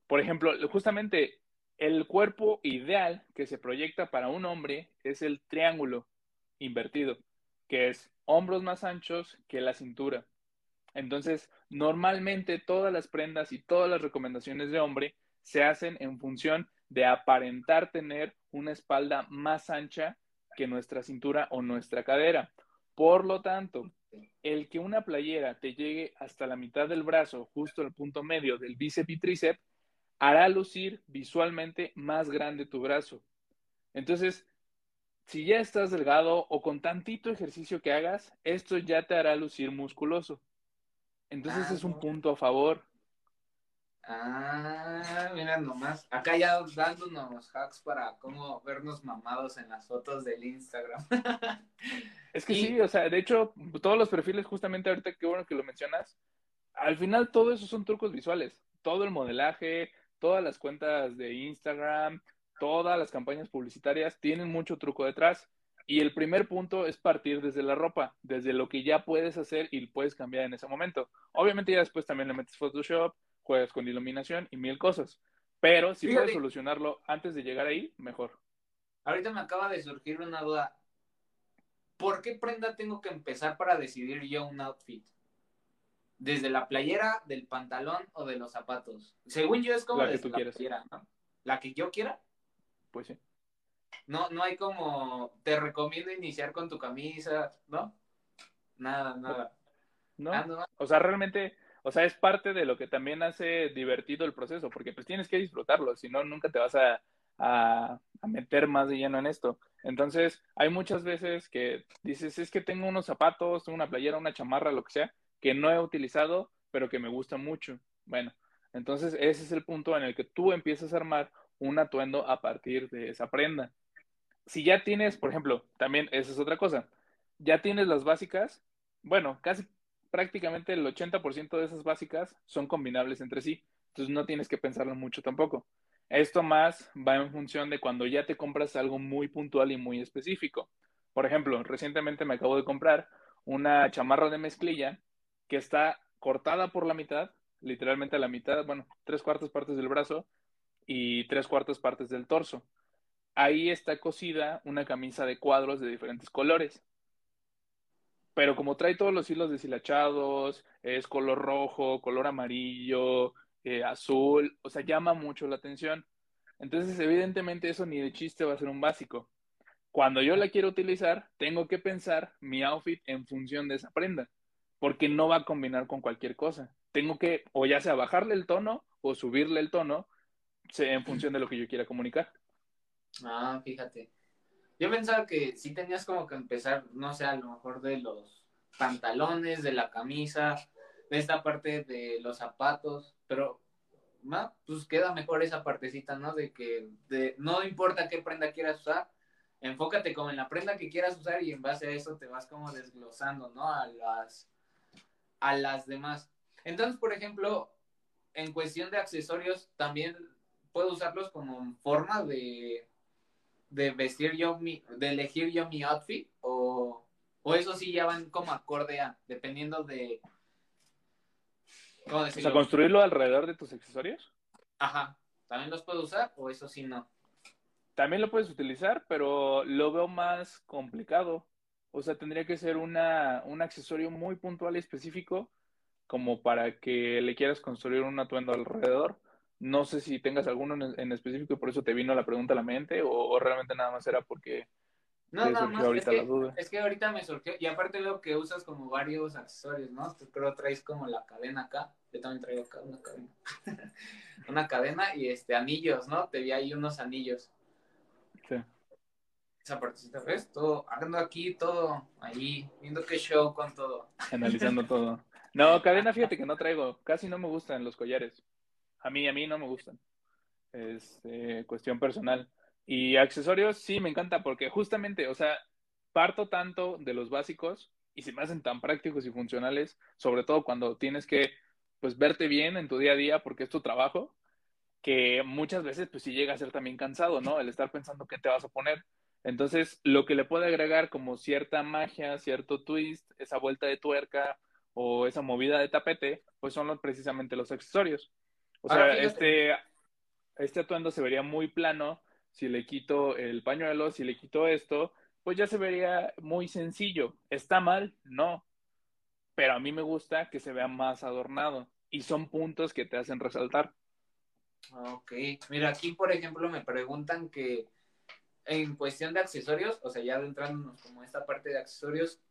por ejemplo, justamente el cuerpo ideal que se proyecta para un hombre es el triángulo invertido, que es hombros más anchos que la cintura. Entonces, normalmente todas las prendas y todas las recomendaciones de hombre se hacen en función de aparentar tener una espalda más ancha que nuestra cintura o nuestra cadera. Por lo tanto, el que una playera te llegue hasta la mitad del brazo, justo el punto medio del bíceps y tríceps, hará lucir visualmente más grande tu brazo. Entonces, si ya estás delgado o con tantito ejercicio que hagas, esto ya te hará lucir musculoso. Entonces Ah, es un punto a favor. Ah, mira nomás. Acá ya dándonos hacks para cómo vernos mamados en las fotos del Instagram. Es que Y- sí, o sea, de hecho, todos los perfiles, justamente ahorita, qué bueno que lo mencionas, al final todo eso son trucos visuales. Todo el modelaje, todas las cuentas de Instagram, todas las campañas publicitarias tienen mucho truco detrás. Y el primer punto es partir desde la ropa, desde lo que ya puedes hacer y puedes cambiar en ese momento. Obviamente ya después también le metes Photoshop, juegas con iluminación y mil cosas. Pero si Fíjate. puedes solucionarlo antes de llegar ahí, mejor. Ahorita me acaba de surgir una duda. ¿Por qué prenda tengo que empezar para decidir yo un outfit? ¿Desde la playera, del pantalón o de los zapatos? Según yo es como La que desde tú la quieras. playera, ¿no? La que yo quiera. Pues sí. No, no hay como, te recomiendo iniciar con tu camisa, ¿no? Nada, nada. ¿No? Ah, no. O sea, realmente, o sea, es parte de lo que también hace divertido el proceso, porque pues tienes que disfrutarlo, si no, nunca te vas a, a, a meter más de lleno en esto. Entonces, hay muchas veces que dices, es que tengo unos zapatos, una playera, una chamarra, lo que sea, que no he utilizado, pero que me gusta mucho. Bueno, entonces ese es el punto en el que tú empiezas a armar un atuendo a partir de esa prenda. Si ya tienes, por ejemplo, también esa es otra cosa, ya tienes las básicas, bueno, casi prácticamente el 80% de esas básicas son combinables entre sí, entonces no tienes que pensarlo mucho tampoco. Esto más va en función de cuando ya te compras algo muy puntual y muy específico. Por ejemplo, recientemente me acabo de comprar una chamarra de mezclilla que está cortada por la mitad, literalmente a la mitad, bueno, tres cuartas partes del brazo y tres cuartas partes del torso. Ahí está cosida una camisa de cuadros de diferentes colores pero como trae todos los hilos deshilachados, es color rojo, color amarillo, eh, azul, o sea, llama mucho la atención. Entonces, evidentemente, eso ni de chiste va a ser un básico. Cuando yo la quiero utilizar, tengo que pensar mi outfit en función de esa prenda, porque no va a combinar con cualquier cosa. Tengo que, o ya sea bajarle el tono o subirle el tono en función de lo que yo quiera comunicar. Ah, fíjate. Yo pensaba que sí tenías como que empezar, no sé, a lo mejor de los pantalones, de la camisa, de esta parte de los zapatos, pero ma, pues queda mejor esa partecita, ¿no? De que de, no importa qué prenda quieras usar, enfócate como en la prenda que quieras usar y en base a eso te vas como desglosando, ¿no? A las, a las demás. Entonces, por ejemplo, en cuestión de accesorios, también puedo usarlos como forma de de vestir yo mi, de elegir yo mi outfit o, o eso sí ya van como acorde a, dependiendo de ¿cómo O decirlo? sea, construirlo alrededor de tus accesorios. Ajá, ¿también los puedo usar o eso sí no? También lo puedes utilizar, pero lo veo más complicado. O sea, tendría que ser una, un accesorio muy puntual y específico como para que le quieras construir un atuendo alrededor. No sé si tengas alguno en, en específico y por eso te vino la pregunta a la mente o, o realmente nada más era porque No, te nada surgió más, es ahorita la que, duda. es que ahorita me surgió, y aparte veo que usas como varios accesorios, ¿no? Tú creo traes como la cadena acá, yo también traigo acá una cadena, una cadena y este, anillos, ¿no? Te vi ahí unos anillos, Sí. esa partecita, ¿ves? Todo, ando aquí, todo, ahí, viendo qué show con todo. Analizando todo. No, cadena, fíjate que no traigo. Casi no me gustan los collares. A mí, a mí no me gustan. Es eh, cuestión personal. Y accesorios, sí, me encanta porque justamente, o sea, parto tanto de los básicos y se me hacen tan prácticos y funcionales, sobre todo cuando tienes que, pues, verte bien en tu día a día porque es tu trabajo, que muchas veces, pues, sí llega a ser también cansado, ¿no? El estar pensando qué te vas a poner. Entonces, lo que le puede agregar como cierta magia, cierto twist, esa vuelta de tuerca o esa movida de tapete, pues son los, precisamente los accesorios. O sea, fíjate. este, este atuendo se vería muy plano si le quito el pañuelo, si le quito esto, pues ya se vería muy sencillo. ¿Está mal? No, pero a mí me gusta que se vea más adornado y son puntos que te hacen resaltar. Ok, mira, aquí por ejemplo me preguntan que en cuestión de accesorios, o sea, ya adentrándonos como esta parte de accesorios,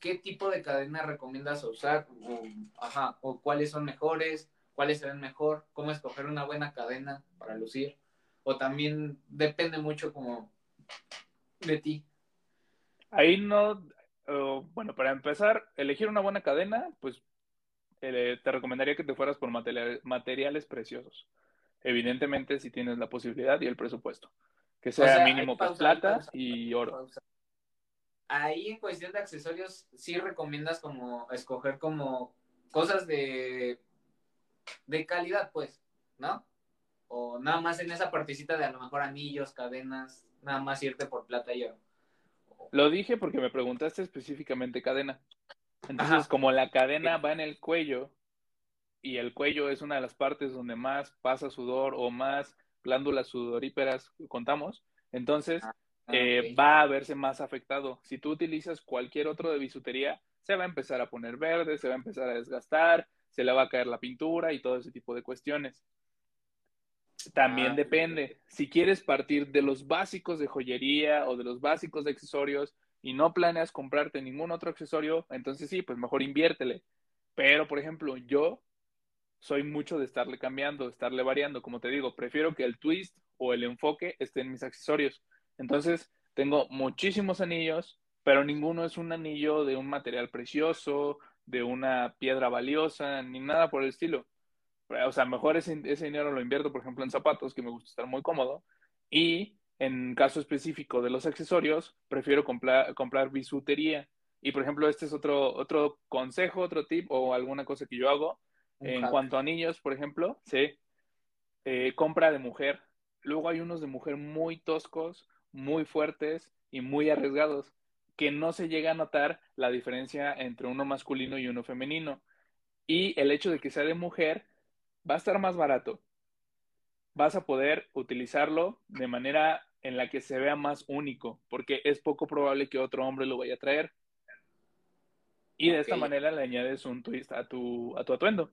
¿qué tipo de cadena recomiendas usar? O, ajá, o cuáles son mejores, cuáles se ven mejor, cómo escoger una buena cadena para lucir. O también depende mucho como de ti. Ahí no, bueno, para empezar, elegir una buena cadena, pues eh, te recomendaría que te fueras por materiales, preciosos. Evidentemente, si tienes la posibilidad y el presupuesto. Que sea, mínimo pues, plata y oro. Ahí en cuestión de accesorios, sí recomiendas como escoger como cosas de, de calidad, pues, ¿no? O nada más en esa partecita de a lo mejor anillos, cadenas, nada más irte por plata y oro. Lo dije porque me preguntaste específicamente cadena. Entonces, como la cadena va en el cuello y el cuello es una de las partes donde más pasa sudor o más glándulas sudoríperas contamos, entonces ah, eh, va a verse más afectado. Si tú utilizas cualquier otro de bisutería, se va a empezar a poner verde, se va a empezar a desgastar, se le va a caer la pintura y todo ese tipo de cuestiones. También ah, depende. Si quieres partir de los básicos de joyería o de los básicos de accesorios y no planeas comprarte ningún otro accesorio, entonces sí, pues mejor inviértele. Pero, por ejemplo, yo soy mucho de estarle cambiando, de estarle variando. Como te digo, prefiero que el twist o el enfoque esté en mis accesorios. Entonces, tengo muchísimos anillos, pero ninguno es un anillo de un material precioso, de una piedra valiosa, ni nada por el estilo o sea, mejor ese, ese dinero lo invierto, por ejemplo, en zapatos, que me gusta estar muy cómodo, y en caso específico de los accesorios, prefiero comprar, comprar bisutería. Y por ejemplo, este es otro, otro consejo, otro tip o alguna cosa que yo hago. en cuanto a anillos, por ejemplo, sí, eh, compra de mujer. Luego hay unos de mujer muy toscos, muy fuertes y muy arriesgados, que no se llega a notar la diferencia entre uno masculino y uno femenino. Y el hecho de que sea de mujer va a estar más barato. Vas a poder utilizarlo de manera en la que se vea más único, porque es poco probable que otro hombre lo vaya a traer. Y de esta manera le añades un twist a tu, a tu atuendo.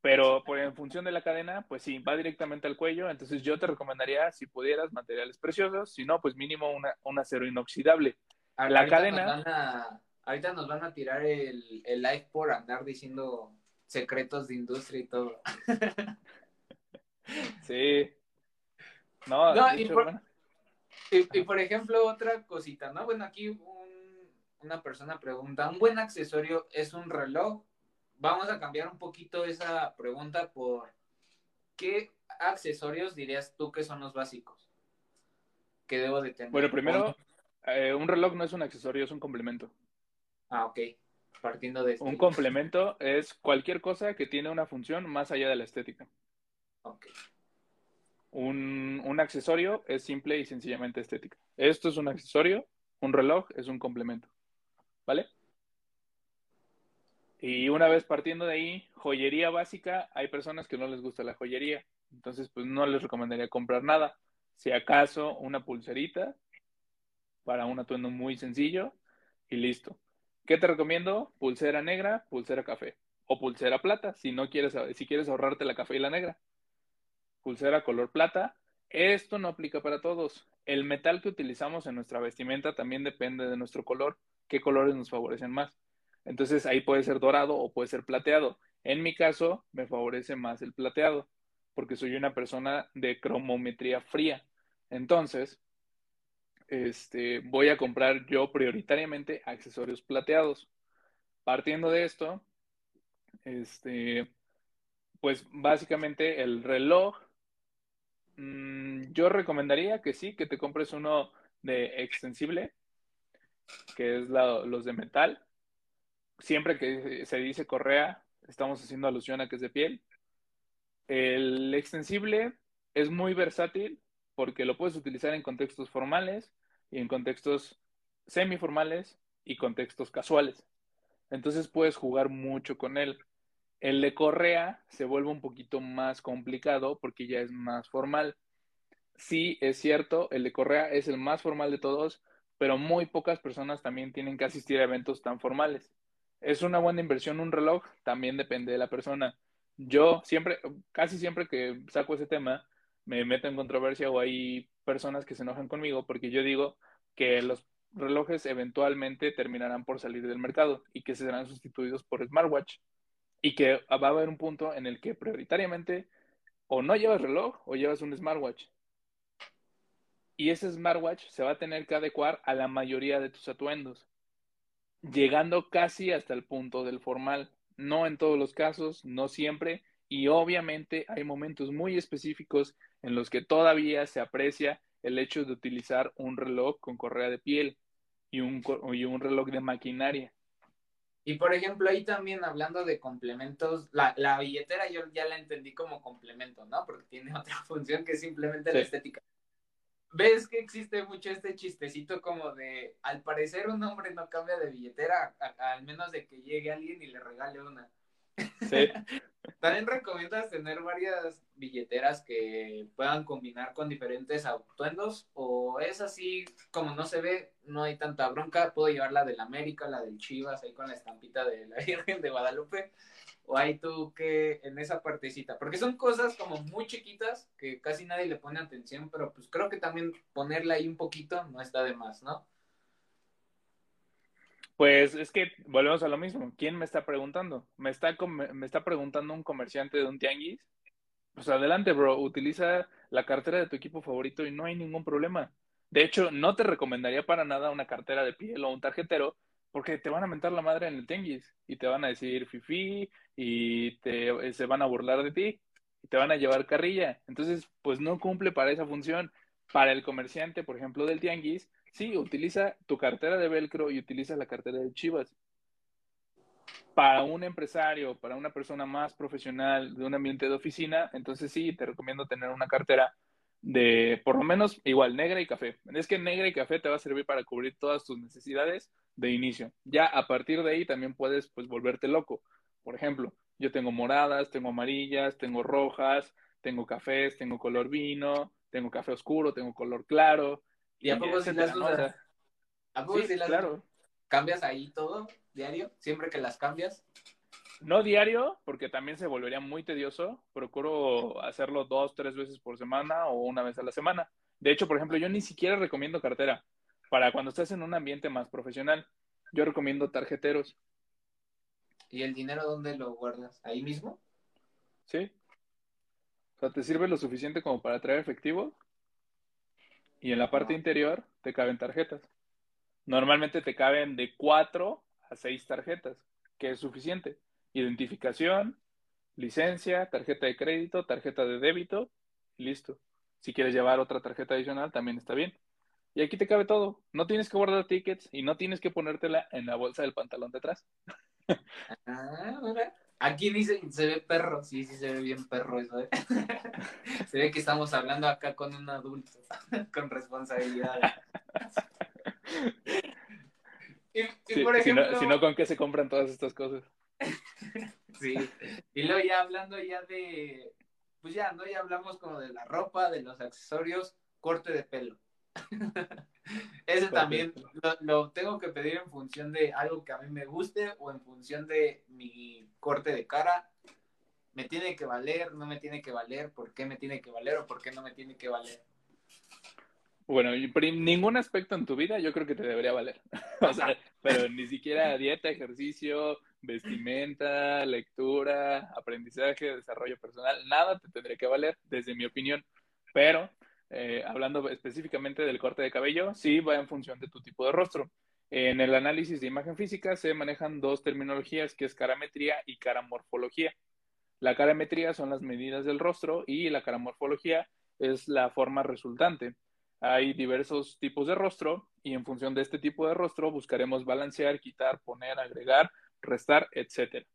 Pero por, en función de la cadena, pues sí, va directamente al cuello. Entonces yo te recomendaría, si pudieras, materiales preciosos. Si no, pues mínimo una, un acero inoxidable. La cadena... ahorita nos van a tirar el, el live por andar diciendo secretos de industria y todo. sí. No, y, por, ejemplo, otra cosita, ¿no? Bueno, aquí una persona pregunta, ¿un buen accesorio es un reloj? Vamos a cambiar un poquito esa pregunta por ¿qué accesorios dirías tú que son los básicos que debo de tener? Bueno, primero, eh, un reloj no es un accesorio, es un complemento. Ah, ok partiendo de... Un complemento es cualquier cosa que tiene una función más allá de la estética. Ok. Un, un, accesorio es simple y sencillamente estética. Esto es un accesorio, un reloj es un complemento. ¿Vale? Y una vez partiendo de ahí, joyería básica, hay personas que no les gusta la joyería. Entonces, pues no les recomendaría comprar nada. Si acaso una pulserita para un atuendo muy sencillo y listo. ¿Qué te recomiendo? Pulsera negra, pulsera café o pulsera plata, si no quieres, si quieres ahorrarte la café y la negra. Pulsera color plata. Esto no aplica para todos. El metal que utilizamos en nuestra vestimenta también depende de nuestro color, qué colores nos favorecen más. Entonces ahí puede ser dorado o puede ser plateado. En mi caso, me favorece más el plateado, porque soy una persona de cromometría fría. Entonces, este, voy a comprar yo prioritariamente accesorios plateados. Partiendo de esto, este, pues básicamente el reloj, mm, yo recomendaría que sí, que te compres uno de extensible, que es los de metal. Siempre que se dice correa, estamos haciendo alusión a que es de piel. El extensible es muy versátil porque lo puedes utilizar en contextos formales, y en contextos semiformales y contextos casuales. Entonces puedes jugar mucho con él. El de correa se vuelve un poquito más complicado porque ya es más formal. Sí, es cierto, el de correa es el más formal de todos, pero muy pocas personas también tienen que asistir a eventos tan formales. ¿Es una buena inversión un reloj? También depende de la persona. Yo siempre, casi siempre que saco ese tema, me meto en controversia o hay personas que se enojan conmigo porque yo digo que los relojes eventualmente terminarán por salir del mercado y que serán sustituidos por smartwatch. Y que va a haber un punto en el que prioritariamente o no llevas reloj o llevas un smartwatch. Y ese smartwatch se va a tener que adecuar a la mayoría de tus atuendos, llegando casi hasta el punto del formal. No en todos los casos, no siempre, y obviamente hay momentos muy específicos en los que todavía se aprecia el hecho de utilizar un reloj con correa de piel y un, y un reloj de maquinaria. Y por ejemplo, ahí también hablando de complementos, la, la, billetera yo ya la entendí como complemento, ¿no? Porque tiene otra función que es simplemente la estética. ¿Ves que existe mucho este chistecito como de, al parecer un hombre no cambia de billetera, al menos de que llegue alguien y le regale una? Sí. También recomiendas tener varias billeteras que puedan combinar con diferentes atuendos o es así como no se ve, no hay tanta bronca, puedo llevar la del América, la del Chivas ahí con la estampita de la Virgen de Guadalupe o hay tú que en esa partecita, porque son cosas como muy chiquitas que casi nadie le pone atención, pero pues creo que también ponerla ahí un poquito no está de más, ¿no? Pues es que volvemos a lo mismo. ¿Quién me está preguntando? ¿Me está, me está preguntando un comerciante de un tianguis? Pues adelante, bro. Utiliza la cartera de tu equipo favorito y no hay ningún problema. De hecho, no te recomendaría para nada una cartera de piel o un tarjetero porque te van a mentar la madre en el tianguis y te van a decir fifi y te, se van a burlar de ti y te van a llevar carrilla. Entonces, pues no cumple para esa función. Para el comerciante, por ejemplo, del tianguis, Sí, utiliza tu cartera de velcro y utiliza la cartera de Chivas. Para un empresario, para una persona más profesional de un ambiente de oficina, entonces sí, te recomiendo tener una cartera de por lo menos igual negra y café. Es que negra y café te va a servir para cubrir todas tus necesidades de inicio. Ya a partir de ahí también puedes pues volverte loco. Por ejemplo, yo tengo moradas, tengo amarillas, tengo rojas, tengo cafés, tengo color vino, tengo café oscuro, tengo color claro. ¿Y a poco si las usas? ¿A poco si las claro. cambias ahí todo diario? ¿Siempre que las cambias? No diario, porque también se volvería muy tedioso. Procuro hacerlo dos, tres veces por semana o una vez a la semana. De hecho, por ejemplo, yo ni siquiera recomiendo cartera. Para cuando estás en un ambiente más profesional, yo recomiendo tarjeteros. ¿Y el dinero dónde lo guardas? ¿Ahí mismo? Sí. O sea, ¿te sirve lo suficiente como para traer efectivo? Y en la parte interior te caben tarjetas. Normalmente te caben de cuatro a seis tarjetas, que es suficiente. Identificación, licencia, tarjeta de crédito, tarjeta de débito, y listo. Si quieres llevar otra tarjeta adicional, también está bien. Y aquí te cabe todo. No tienes que guardar tickets y no tienes que ponértela en la bolsa del pantalón detrás. ah, Aquí dice, se ve perro, sí, sí se ve bien perro eso, ¿eh? se ve que estamos hablando acá con un adulto, con responsabilidad. y, por ejemplo... si, no, ¿con qué se compran todas estas cosas? sí, y luego ya hablando ya de, pues ya, ¿no? Ya hablamos como de la ropa, de los accesorios, corte de pelo. Ese también lo, tengo que pedir en función de algo que a mí me guste o en función de mi corte de cara. ¿Me tiene que valer? ¿No me tiene que valer? ¿Por qué me tiene que valer o por qué no me tiene que valer? Bueno, ningún aspecto en tu vida yo creo que te debería valer. o sea, pero ni siquiera dieta, ejercicio, vestimenta, lectura, aprendizaje, desarrollo personal, nada te tendría que valer, desde mi opinión. Pero eh, hablando específicamente del corte de cabello, sí va en función de tu tipo de rostro. En el análisis de imagen física se manejan dos terminologías, que es carametría y caramorfología. La carametría son las medidas del rostro y la caramorfología es la forma resultante. Hay diversos tipos de rostro y en función de este tipo de rostro buscaremos balancear, quitar, poner, agregar, restar, etc.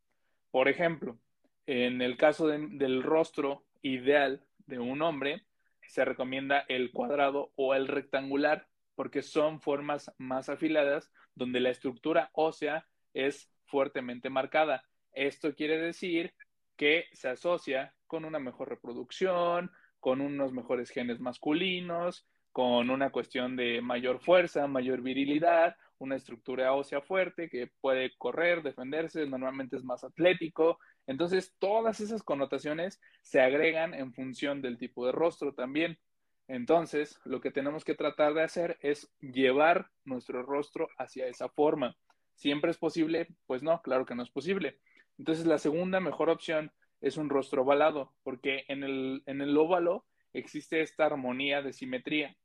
Por ejemplo, en el caso del rostro ideal de un hombre, se recomienda el cuadrado o el rectangular porque son formas más afiladas donde la estructura ósea es fuertemente marcada. Esto quiere decir que se asocia con una mejor reproducción, con unos mejores genes masculinos, con una cuestión de mayor fuerza, mayor virilidad, una estructura ósea fuerte que puede correr, defenderse, normalmente es más atlético. Entonces, todas esas connotaciones se agregan en función del tipo de rostro también. Entonces, lo que tenemos que tratar de hacer es llevar nuestro rostro hacia esa forma. ¿Siempre es posible? Pues no, claro que no es posible. Entonces, la segunda mejor opción es un rostro ovalado, porque en el, en el óvalo existe esta armonía de simetría.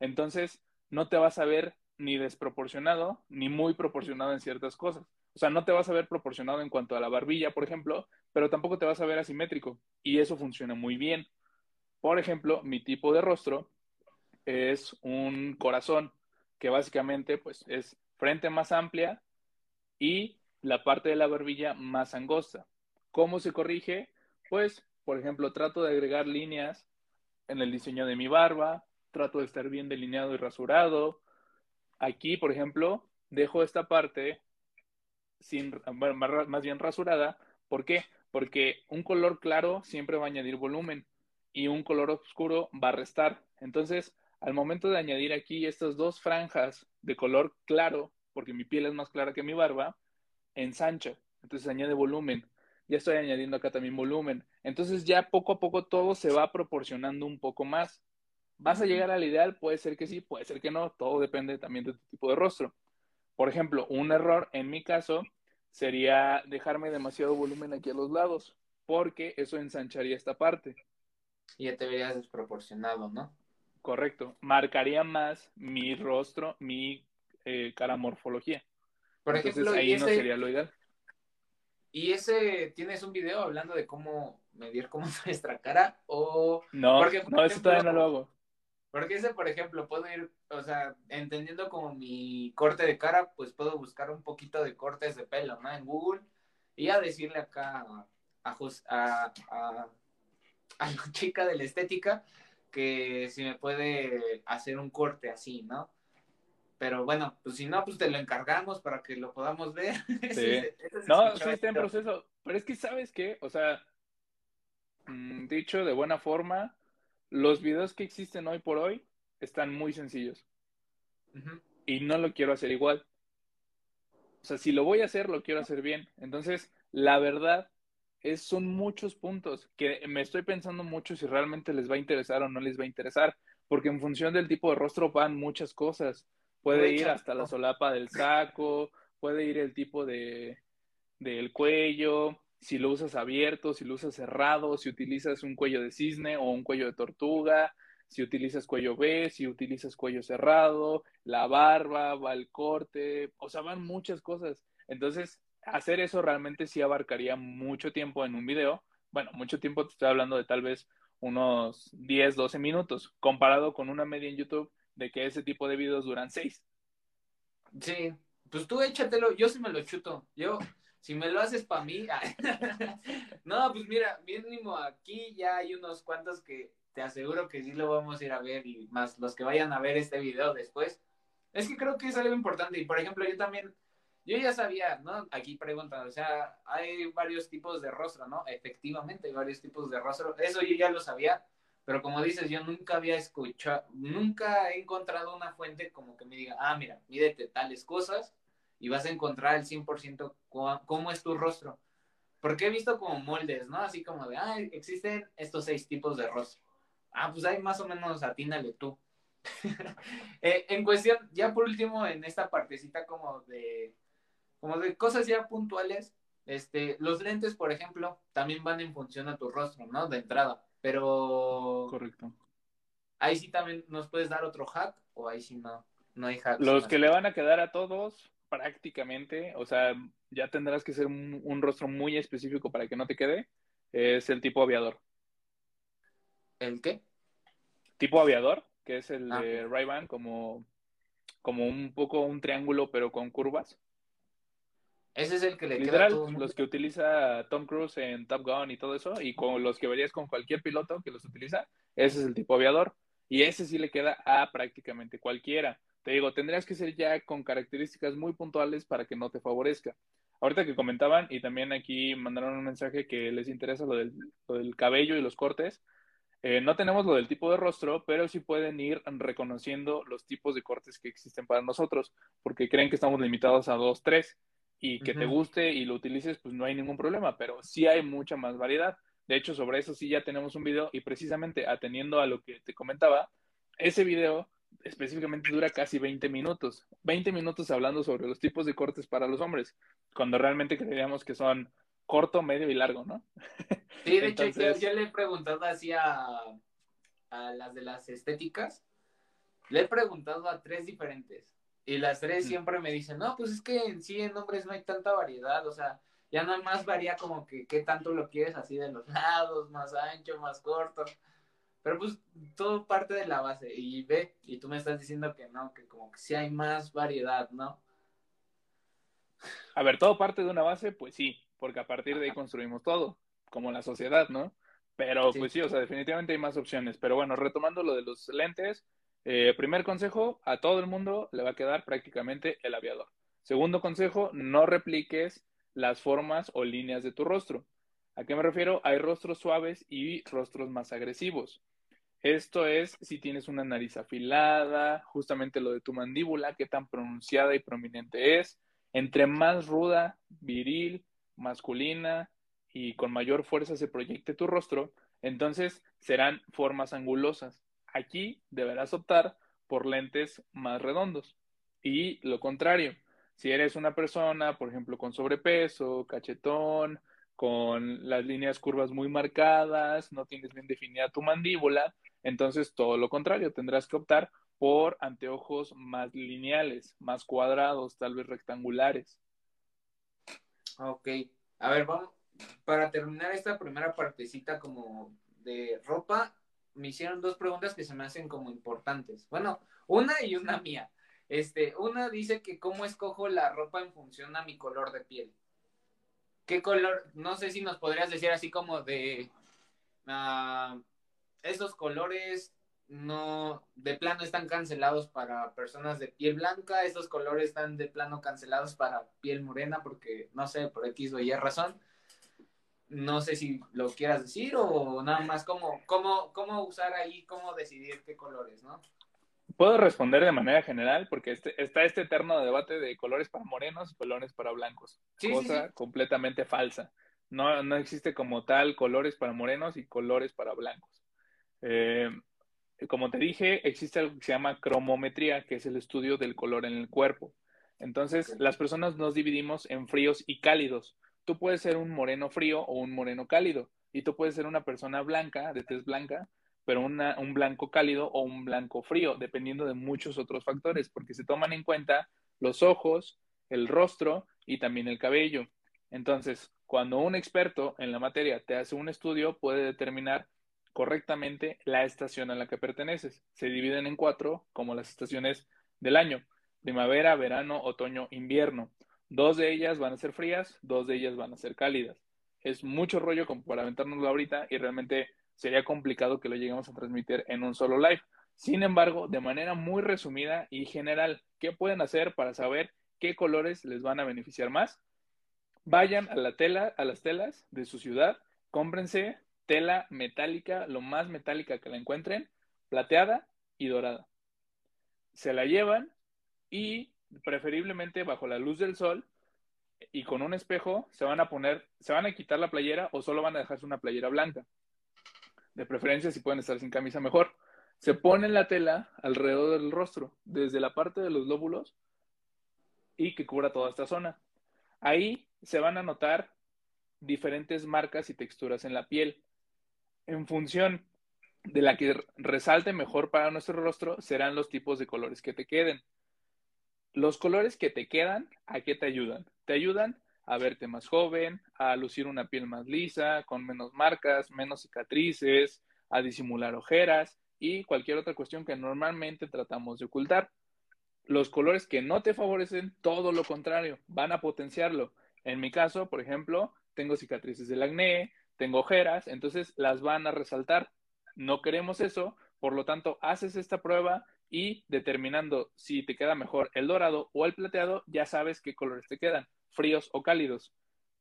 Entonces, no te vas a ver ni desproporcionado ni muy proporcionado en ciertas cosas. O sea, no te vas a ver proporcionado en cuanto a la barbilla, por ejemplo, pero tampoco te vas a ver asimétrico. Y eso funciona muy bien. Por ejemplo, mi tipo de rostro es un corazón, que básicamente pues es frente más amplia y la parte de la barbilla más angosta. ¿Cómo se corrige? Pues, por ejemplo, trato de agregar líneas en el diseño de mi barba, trato de estar bien delineado y rasurado. Aquí, por ejemplo, dejo esta parte sin, más bien rasurada. ¿Por qué? Porque un color claro siempre va a añadir volumen y un color oscuro va a restar. Entonces, al momento de añadir aquí estas dos franjas de color claro, porque mi piel es más clara que mi barba, ensancha, entonces añade volumen. Ya estoy añadiendo acá también volumen. Entonces ya poco a poco todo se va proporcionando un poco más. ¿Vas a llegar al ideal? Puede ser que sí, puede ser que no, todo depende también de tu tipo de rostro. Por ejemplo, un error en mi caso sería dejarme demasiado volumen aquí a los lados, porque eso ensancharía esta parte. Y ya te verías desproporcionado, ¿no? Correcto. Marcaría más mi rostro, mi eh, cara morfología. Por ejemplo, ahí no sería lo ideal. ¿Y ese, tienes un video hablando de cómo medir cómo es nuestra cara? O... No, no, eso todavía no lo hago. Porque ese, por ejemplo, puedo ir, o sea, entendiendo como mi corte de cara, pues puedo buscar un poquito de cortes de pelo, ¿no? En Google y a decirle acá a, a, a, a la chica de la estética que si me puede hacer un corte así, ¿no? Pero bueno, pues si no, pues te lo encargamos para que lo podamos ver. Sí. no, sí está en proceso. Pero es que, ¿sabes qué? O sea, mm, dicho de buena forma, los videos que existen hoy por hoy están muy sencillos. Y no lo quiero hacer igual. O sea, si lo voy a hacer, lo quiero hacer bien. Entonces, la verdad es, son muchos puntos que me estoy pensando mucho si realmente les va a interesar o no les va a interesar. Porque en función del tipo de rostro van muchas cosas. Puede ir hasta la solapa del saco, puede ir el tipo de del cuello, si lo usas abierto, si lo usas cerrado, si utilizas un cuello de cisne o un cuello de tortuga, si utilizas cuello B, si utilizas cuello cerrado, la barba, va el corte, o sea, van muchas cosas. Entonces, hacer eso realmente sí abarcaría mucho tiempo en un video. Bueno, mucho tiempo te estoy hablando de tal vez unos 10, 12 minutos, comparado con una media en YouTube de que ese tipo de videos duran 6. Sí, pues tú échatelo, yo sí me lo chuto. Yo, si me lo haces para mí. no, pues mira, mínimo aquí ya hay unos cuantos que te aseguro que sí lo vamos a ir a ver y más los que vayan a ver este video después. Es que creo que es algo importante y por ejemplo yo también, yo ya sabía, ¿no? Aquí preguntan, o sea, hay varios tipos de rostro, ¿no? Efectivamente hay varios tipos de rostro, eso yo ya lo sabía, pero como dices, yo nunca había escuchado, nunca he encontrado una fuente como que me diga, ah, mira, mídete tales cosas y vas a encontrar el 100% cómo es tu rostro. Porque he visto como moldes, ¿no? Así como de, ah, existen estos seis tipos de rostro. Ah, pues ahí más o menos atínale tú. Eh, en cuestión, ya por último, en esta partecita como de, como de cosas ya puntuales, este, los lentes, por ejemplo, también van en función a tu rostro, ¿no? De entrada, pero... Correcto. Ahí sí también nos puedes dar otro hack o ahí sí no, no hay hack. Los que le van a quedar a todos, prácticamente, o sea, ya tendrás que ser un, rostro muy específico para que no te quede, es el tipo aviador. ¿El qué? Tipo aviador, que es el ah. de Ray-Ban, como, como un poco un triángulo, pero con curvas. Ese es el que le Literal, queda los que utiliza Tom Cruise en Top Gun y todo eso, y con los que verías con cualquier piloto que los utiliza, ese es el tipo aviador. Y ese sí le queda a prácticamente cualquiera. Te digo, tendrías que ser ya con características muy puntuales para que no te favorezca. Ahorita que comentaban y también aquí mandaron un mensaje que les interesa lo del, cabello y los cortes. Eh, no tenemos lo del tipo de rostro, pero sí pueden ir reconociendo los tipos de cortes que existen para nosotros, porque creen que estamos limitados a dos, tres, y que te guste y lo utilices, pues no hay ningún problema, pero sí hay mucha más variedad. De hecho, sobre eso sí ya tenemos un video y precisamente atendiendo a lo que te comentaba, ese video específicamente dura casi 20 minutos. 20 minutos hablando sobre los tipos de cortes para los hombres, cuando realmente creíamos que son corto, medio y largo, ¿no? Sí, de hecho, yo, le he preguntado así a, a las de las estéticas, le he preguntado a tres diferentes. Y las tres mm. siempre me dicen, no, pues es que en sí en hombres no hay tanta variedad, o sea, ya nada más varía como que qué tanto lo quieres así de los lados, más ancho, más corto. Pero pues todo parte de la base. Y ve, y tú me estás diciendo que no, que como que sí hay más variedad, ¿no? A ver, todo parte de una base, pues sí, porque a partir de ahí construimos todo, como la sociedad, ¿no? Pero pues sí, o sea, definitivamente hay más opciones. Pero bueno, retomando lo de los lentes, eh, primer consejo, a todo el mundo le va a quedar prácticamente el aviador. Segundo consejo, no repliques las formas o líneas de tu rostro. ¿A qué me refiero? Hay rostros suaves y rostros más agresivos. Esto es si tienes una nariz afilada, justamente lo de tu mandíbula, qué tan pronunciada y prominente es. Entre más ruda, viril, masculina y con mayor fuerza se proyecte tu rostro, entonces serán formas angulosas. Aquí deberás optar por lentes más redondos. Y lo contrario, si eres una persona, por ejemplo, con sobrepeso, cachetón, con las líneas curvas muy marcadas, no tienes bien definida tu mandíbula, entonces todo lo contrario, tendrás que optar por anteojos más lineales, más cuadrados, tal vez rectangulares. Ok, a ver, vamos, para terminar esta primera partecita como de ropa, me hicieron dos preguntas que se me hacen como importantes. Bueno, una y una mía. Este, una dice que cómo escojo la ropa en función a mi color de piel. ¿Qué color? No sé si nos podrías decir así como de uh, esos colores no de plano están cancelados para personas de piel blanca, esos colores están de plano cancelados para piel morena porque no sé por X o Y razón. No sé si lo quieras decir o nada más cómo, cómo, cómo usar ahí, cómo decidir qué colores, ¿no? Puedo responder de manera general porque este, está este eterno debate de colores para morenos y colores para blancos. cosa completamente falsa. No, no existe como tal colores para morenos y colores para blancos. Eh, como te dije, existe algo que se llama cromometría, que es el estudio del color en el cuerpo. Entonces, las personas nos dividimos en fríos y cálidos. Tú puedes ser un moreno frío o un moreno cálido. Y tú puedes ser una persona blanca, de tez blanca, pero un blanco cálido o un blanco frío, dependiendo de muchos otros factores, porque se toman en cuenta los ojos, el rostro y también el cabello. Entonces, cuando un experto en la materia te hace un estudio, puede determinar correctamente la estación a la que perteneces. Se dividen en cuatro, como las estaciones del año, primavera, verano, otoño, invierno. Dos de ellas van a ser frías, dos de ellas van a ser cálidas. Es mucho rollo como para aventárnoslo ahorita y realmente sería complicado que lo lleguemos a transmitir en un solo live. Sin embargo, de manera muy resumida y general, ¿qué pueden hacer para saber qué colores les van a beneficiar más? Vayan a la tela, a las telas de su ciudad, cómprense tela metálica, lo más metálica que la encuentren, plateada y dorada. Se la llevan y preferiblemente bajo la luz del sol y con un espejo se van a poner, se van a quitar la playera o solo van a dejarse una playera blanca de preferencia si pueden estar sin camisa mejor. Se pone la tela alrededor del rostro, desde la parte de los lóbulos y que cubra toda esta zona. Ahí se van a notar diferentes marcas y texturas en la piel. En función de la que resalte mejor para nuestro rostro serán los tipos de colores que te queden. Los colores que te quedan, ¿a qué te ayudan? Te ayudan a verte más joven, a lucir una piel más lisa, con menos marcas, menos cicatrices, a disimular ojeras y cualquier otra cuestión que normalmente tratamos de ocultar. Los colores que no te favorecen, todo lo contrario, van a potenciarlo. En mi caso, por ejemplo, tengo cicatrices del acné, tengo ojeras, entonces las van a resaltar. No queremos eso, por lo tanto, haces esta prueba y determinando si te queda mejor el dorado o el plateado, ya sabes qué colores te quedan fríos o cálidos.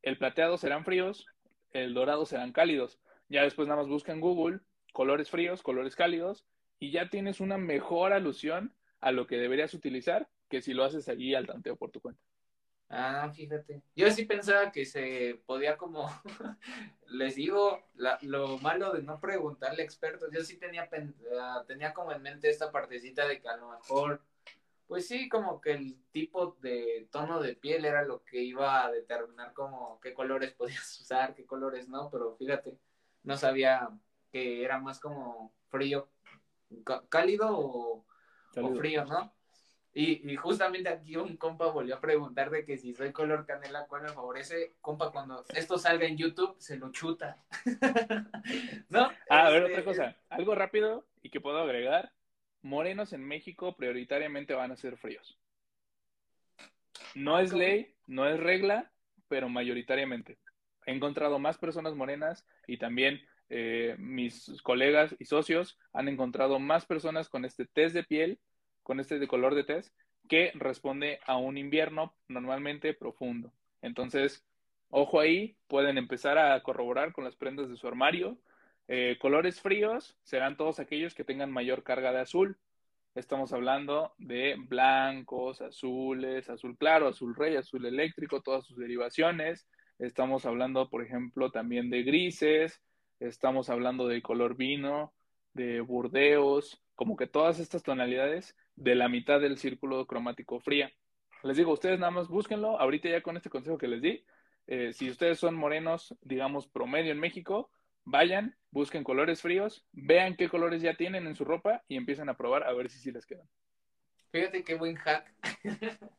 El plateado serán fríos, el dorado serán cálidos. Ya después nada más busca en Google colores fríos, colores cálidos y ya tienes una mejor alusión a lo que deberías utilizar que si lo haces allí al tanteo por tu cuenta. Ah, fíjate. Yo sí pensaba que se podía como, les digo, lo malo de no preguntarle expertos. Yo sí tenía, ah, tenía como en mente esta partecita de que a lo mejor, pues sí, como que el tipo de tono de piel era lo que iba a determinar como qué colores podías usar, qué colores no, pero fíjate, no sabía que era más como frío, cálido o frío, ¿no? Y, justamente aquí un compa volvió a preguntar de que si soy color canela, ¿cuál me favorece? Compa, cuando esto salga en YouTube, se lo chuta. ¿No? Ah, a ver, otra este, cosa. Algo rápido y que puedo agregar. Morenos en México prioritariamente van a ser fríos. No es ley, no es regla, pero mayoritariamente. He encontrado más personas morenas y también eh, mis colegas y socios han encontrado más personas con este test de piel con este de color de test que responde a un invierno normalmente profundo. Entonces, ojo ahí, pueden empezar a corroborar con las prendas de su armario. Eh, colores fríos serán todos aquellos que tengan mayor carga de azul. Estamos hablando de blancos, azules, azul claro, azul rey, azul eléctrico, todas sus derivaciones. Estamos hablando, por ejemplo, también de grises. Estamos hablando de color vino, de burdeos, como que todas estas tonalidades de la mitad del círculo cromático fría. Les digo, ustedes nada más búsquenlo, ahorita ya con este consejo que les di, eh, si ustedes son morenos, digamos, promedio en México, vayan, busquen colores fríos, vean qué colores ya tienen en su ropa y empiecen a probar a ver si sí les quedan. Fíjate qué buen hack.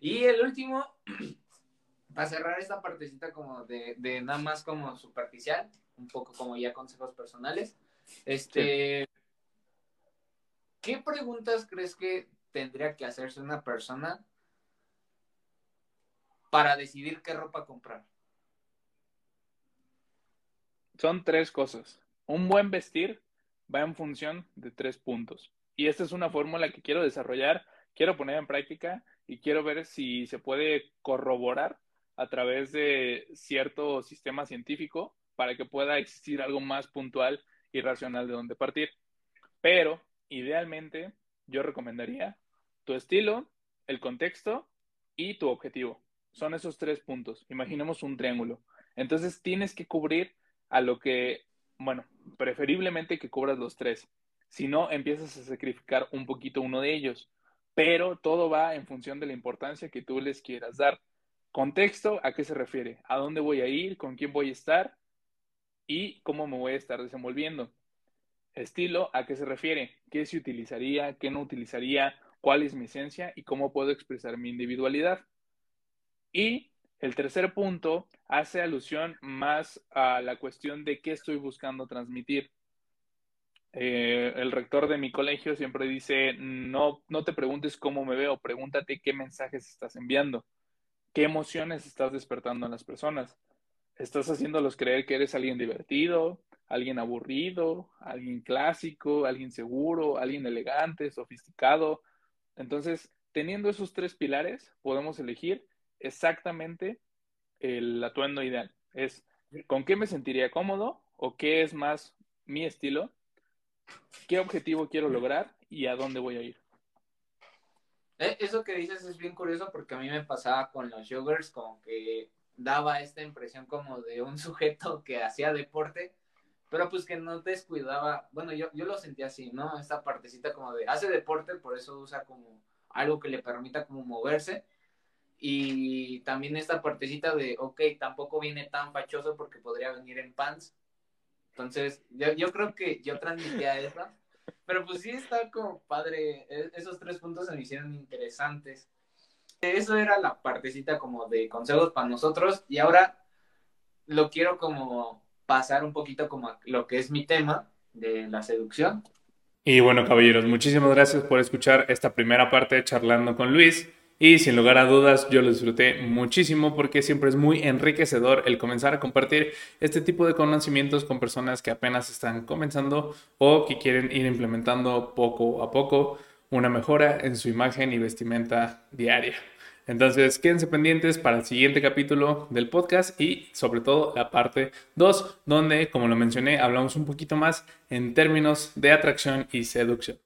y el último, para cerrar esta partecita como de, de, nada más como superficial, un poco como ya consejos personales, este, ¿Qué preguntas crees que tendría que hacerse una persona para decidir qué ropa comprar? Son tres cosas. Un buen vestir va en función de tres puntos. Y esta es una fórmula que quiero desarrollar, quiero poner en práctica y quiero ver si se puede corroborar a través de cierto sistema científico para que pueda existir algo más puntual y racional de dónde partir. Pero idealmente yo recomendaría tu estilo, el contexto y tu objetivo. Son esos tres puntos. Imaginemos un triángulo. Entonces tienes que cubrir a lo que, bueno, preferiblemente que cubras los tres. Si no, empiezas a sacrificar un poquito uno de ellos. Pero todo va en función de la importancia que tú les quieras dar. Contexto, ¿a qué se refiere? ¿A dónde voy a ir? ¿Con quién voy a estar? ¿Y cómo me voy a estar desenvolviendo? Estilo, ¿a qué se refiere? ¿Qué se utilizaría? ¿Qué no utilizaría? ¿Cuál es mi esencia? ¿Y cómo puedo expresar mi individualidad? Y el tercer punto hace alusión más a la cuestión de qué estoy buscando transmitir. Eh, el rector de mi colegio siempre dice, no, no te preguntes cómo me veo, pregúntate qué mensajes estás enviando, qué emociones estás despertando en las personas. ¿Estás haciéndolos creer que eres alguien divertido, alguien aburrido, alguien clásico, alguien seguro, alguien elegante, sofisticado. Entonces, teniendo esos tres pilares, podemos elegir exactamente el atuendo ideal. Es con qué me sentiría cómodo o qué es más mi estilo, qué objetivo quiero lograr y a dónde voy a ir. Eh, eso que dices es bien curioso porque a mí me pasaba con los joggers como que daba esta impresión como de un sujeto que hacía deporte pero pues que no descuidaba, bueno, yo, yo lo sentía así, ¿no? Esta partecita como de, hace deporte, por eso usa como algo que le permita como moverse, y también esta partecita de, ok, tampoco viene tan fachoso porque podría venir en pants, entonces yo, yo creo que yo transmitía eso, pero pues sí está como padre, e, esos tres puntos se me hicieron interesantes. Eso era la partecita como de consejos para nosotros, y ahora lo quiero como pasar un poquito como a lo que es mi tema de la seducción. Y bueno, caballeros, muchísimas gracias por escuchar esta primera parte charlando con Luis. Y sin lugar a dudas, yo lo disfruté muchísimo porque siempre es muy enriquecedor el comenzar a compartir este tipo de conocimientos con personas que apenas están comenzando o que quieren ir implementando poco a poco una mejora en su imagen y vestimenta diaria. Entonces, quédense pendientes para el siguiente capítulo del podcast y sobre todo la parte 2, donde, como lo mencioné, hablamos un poquito más en términos de atracción y seducción.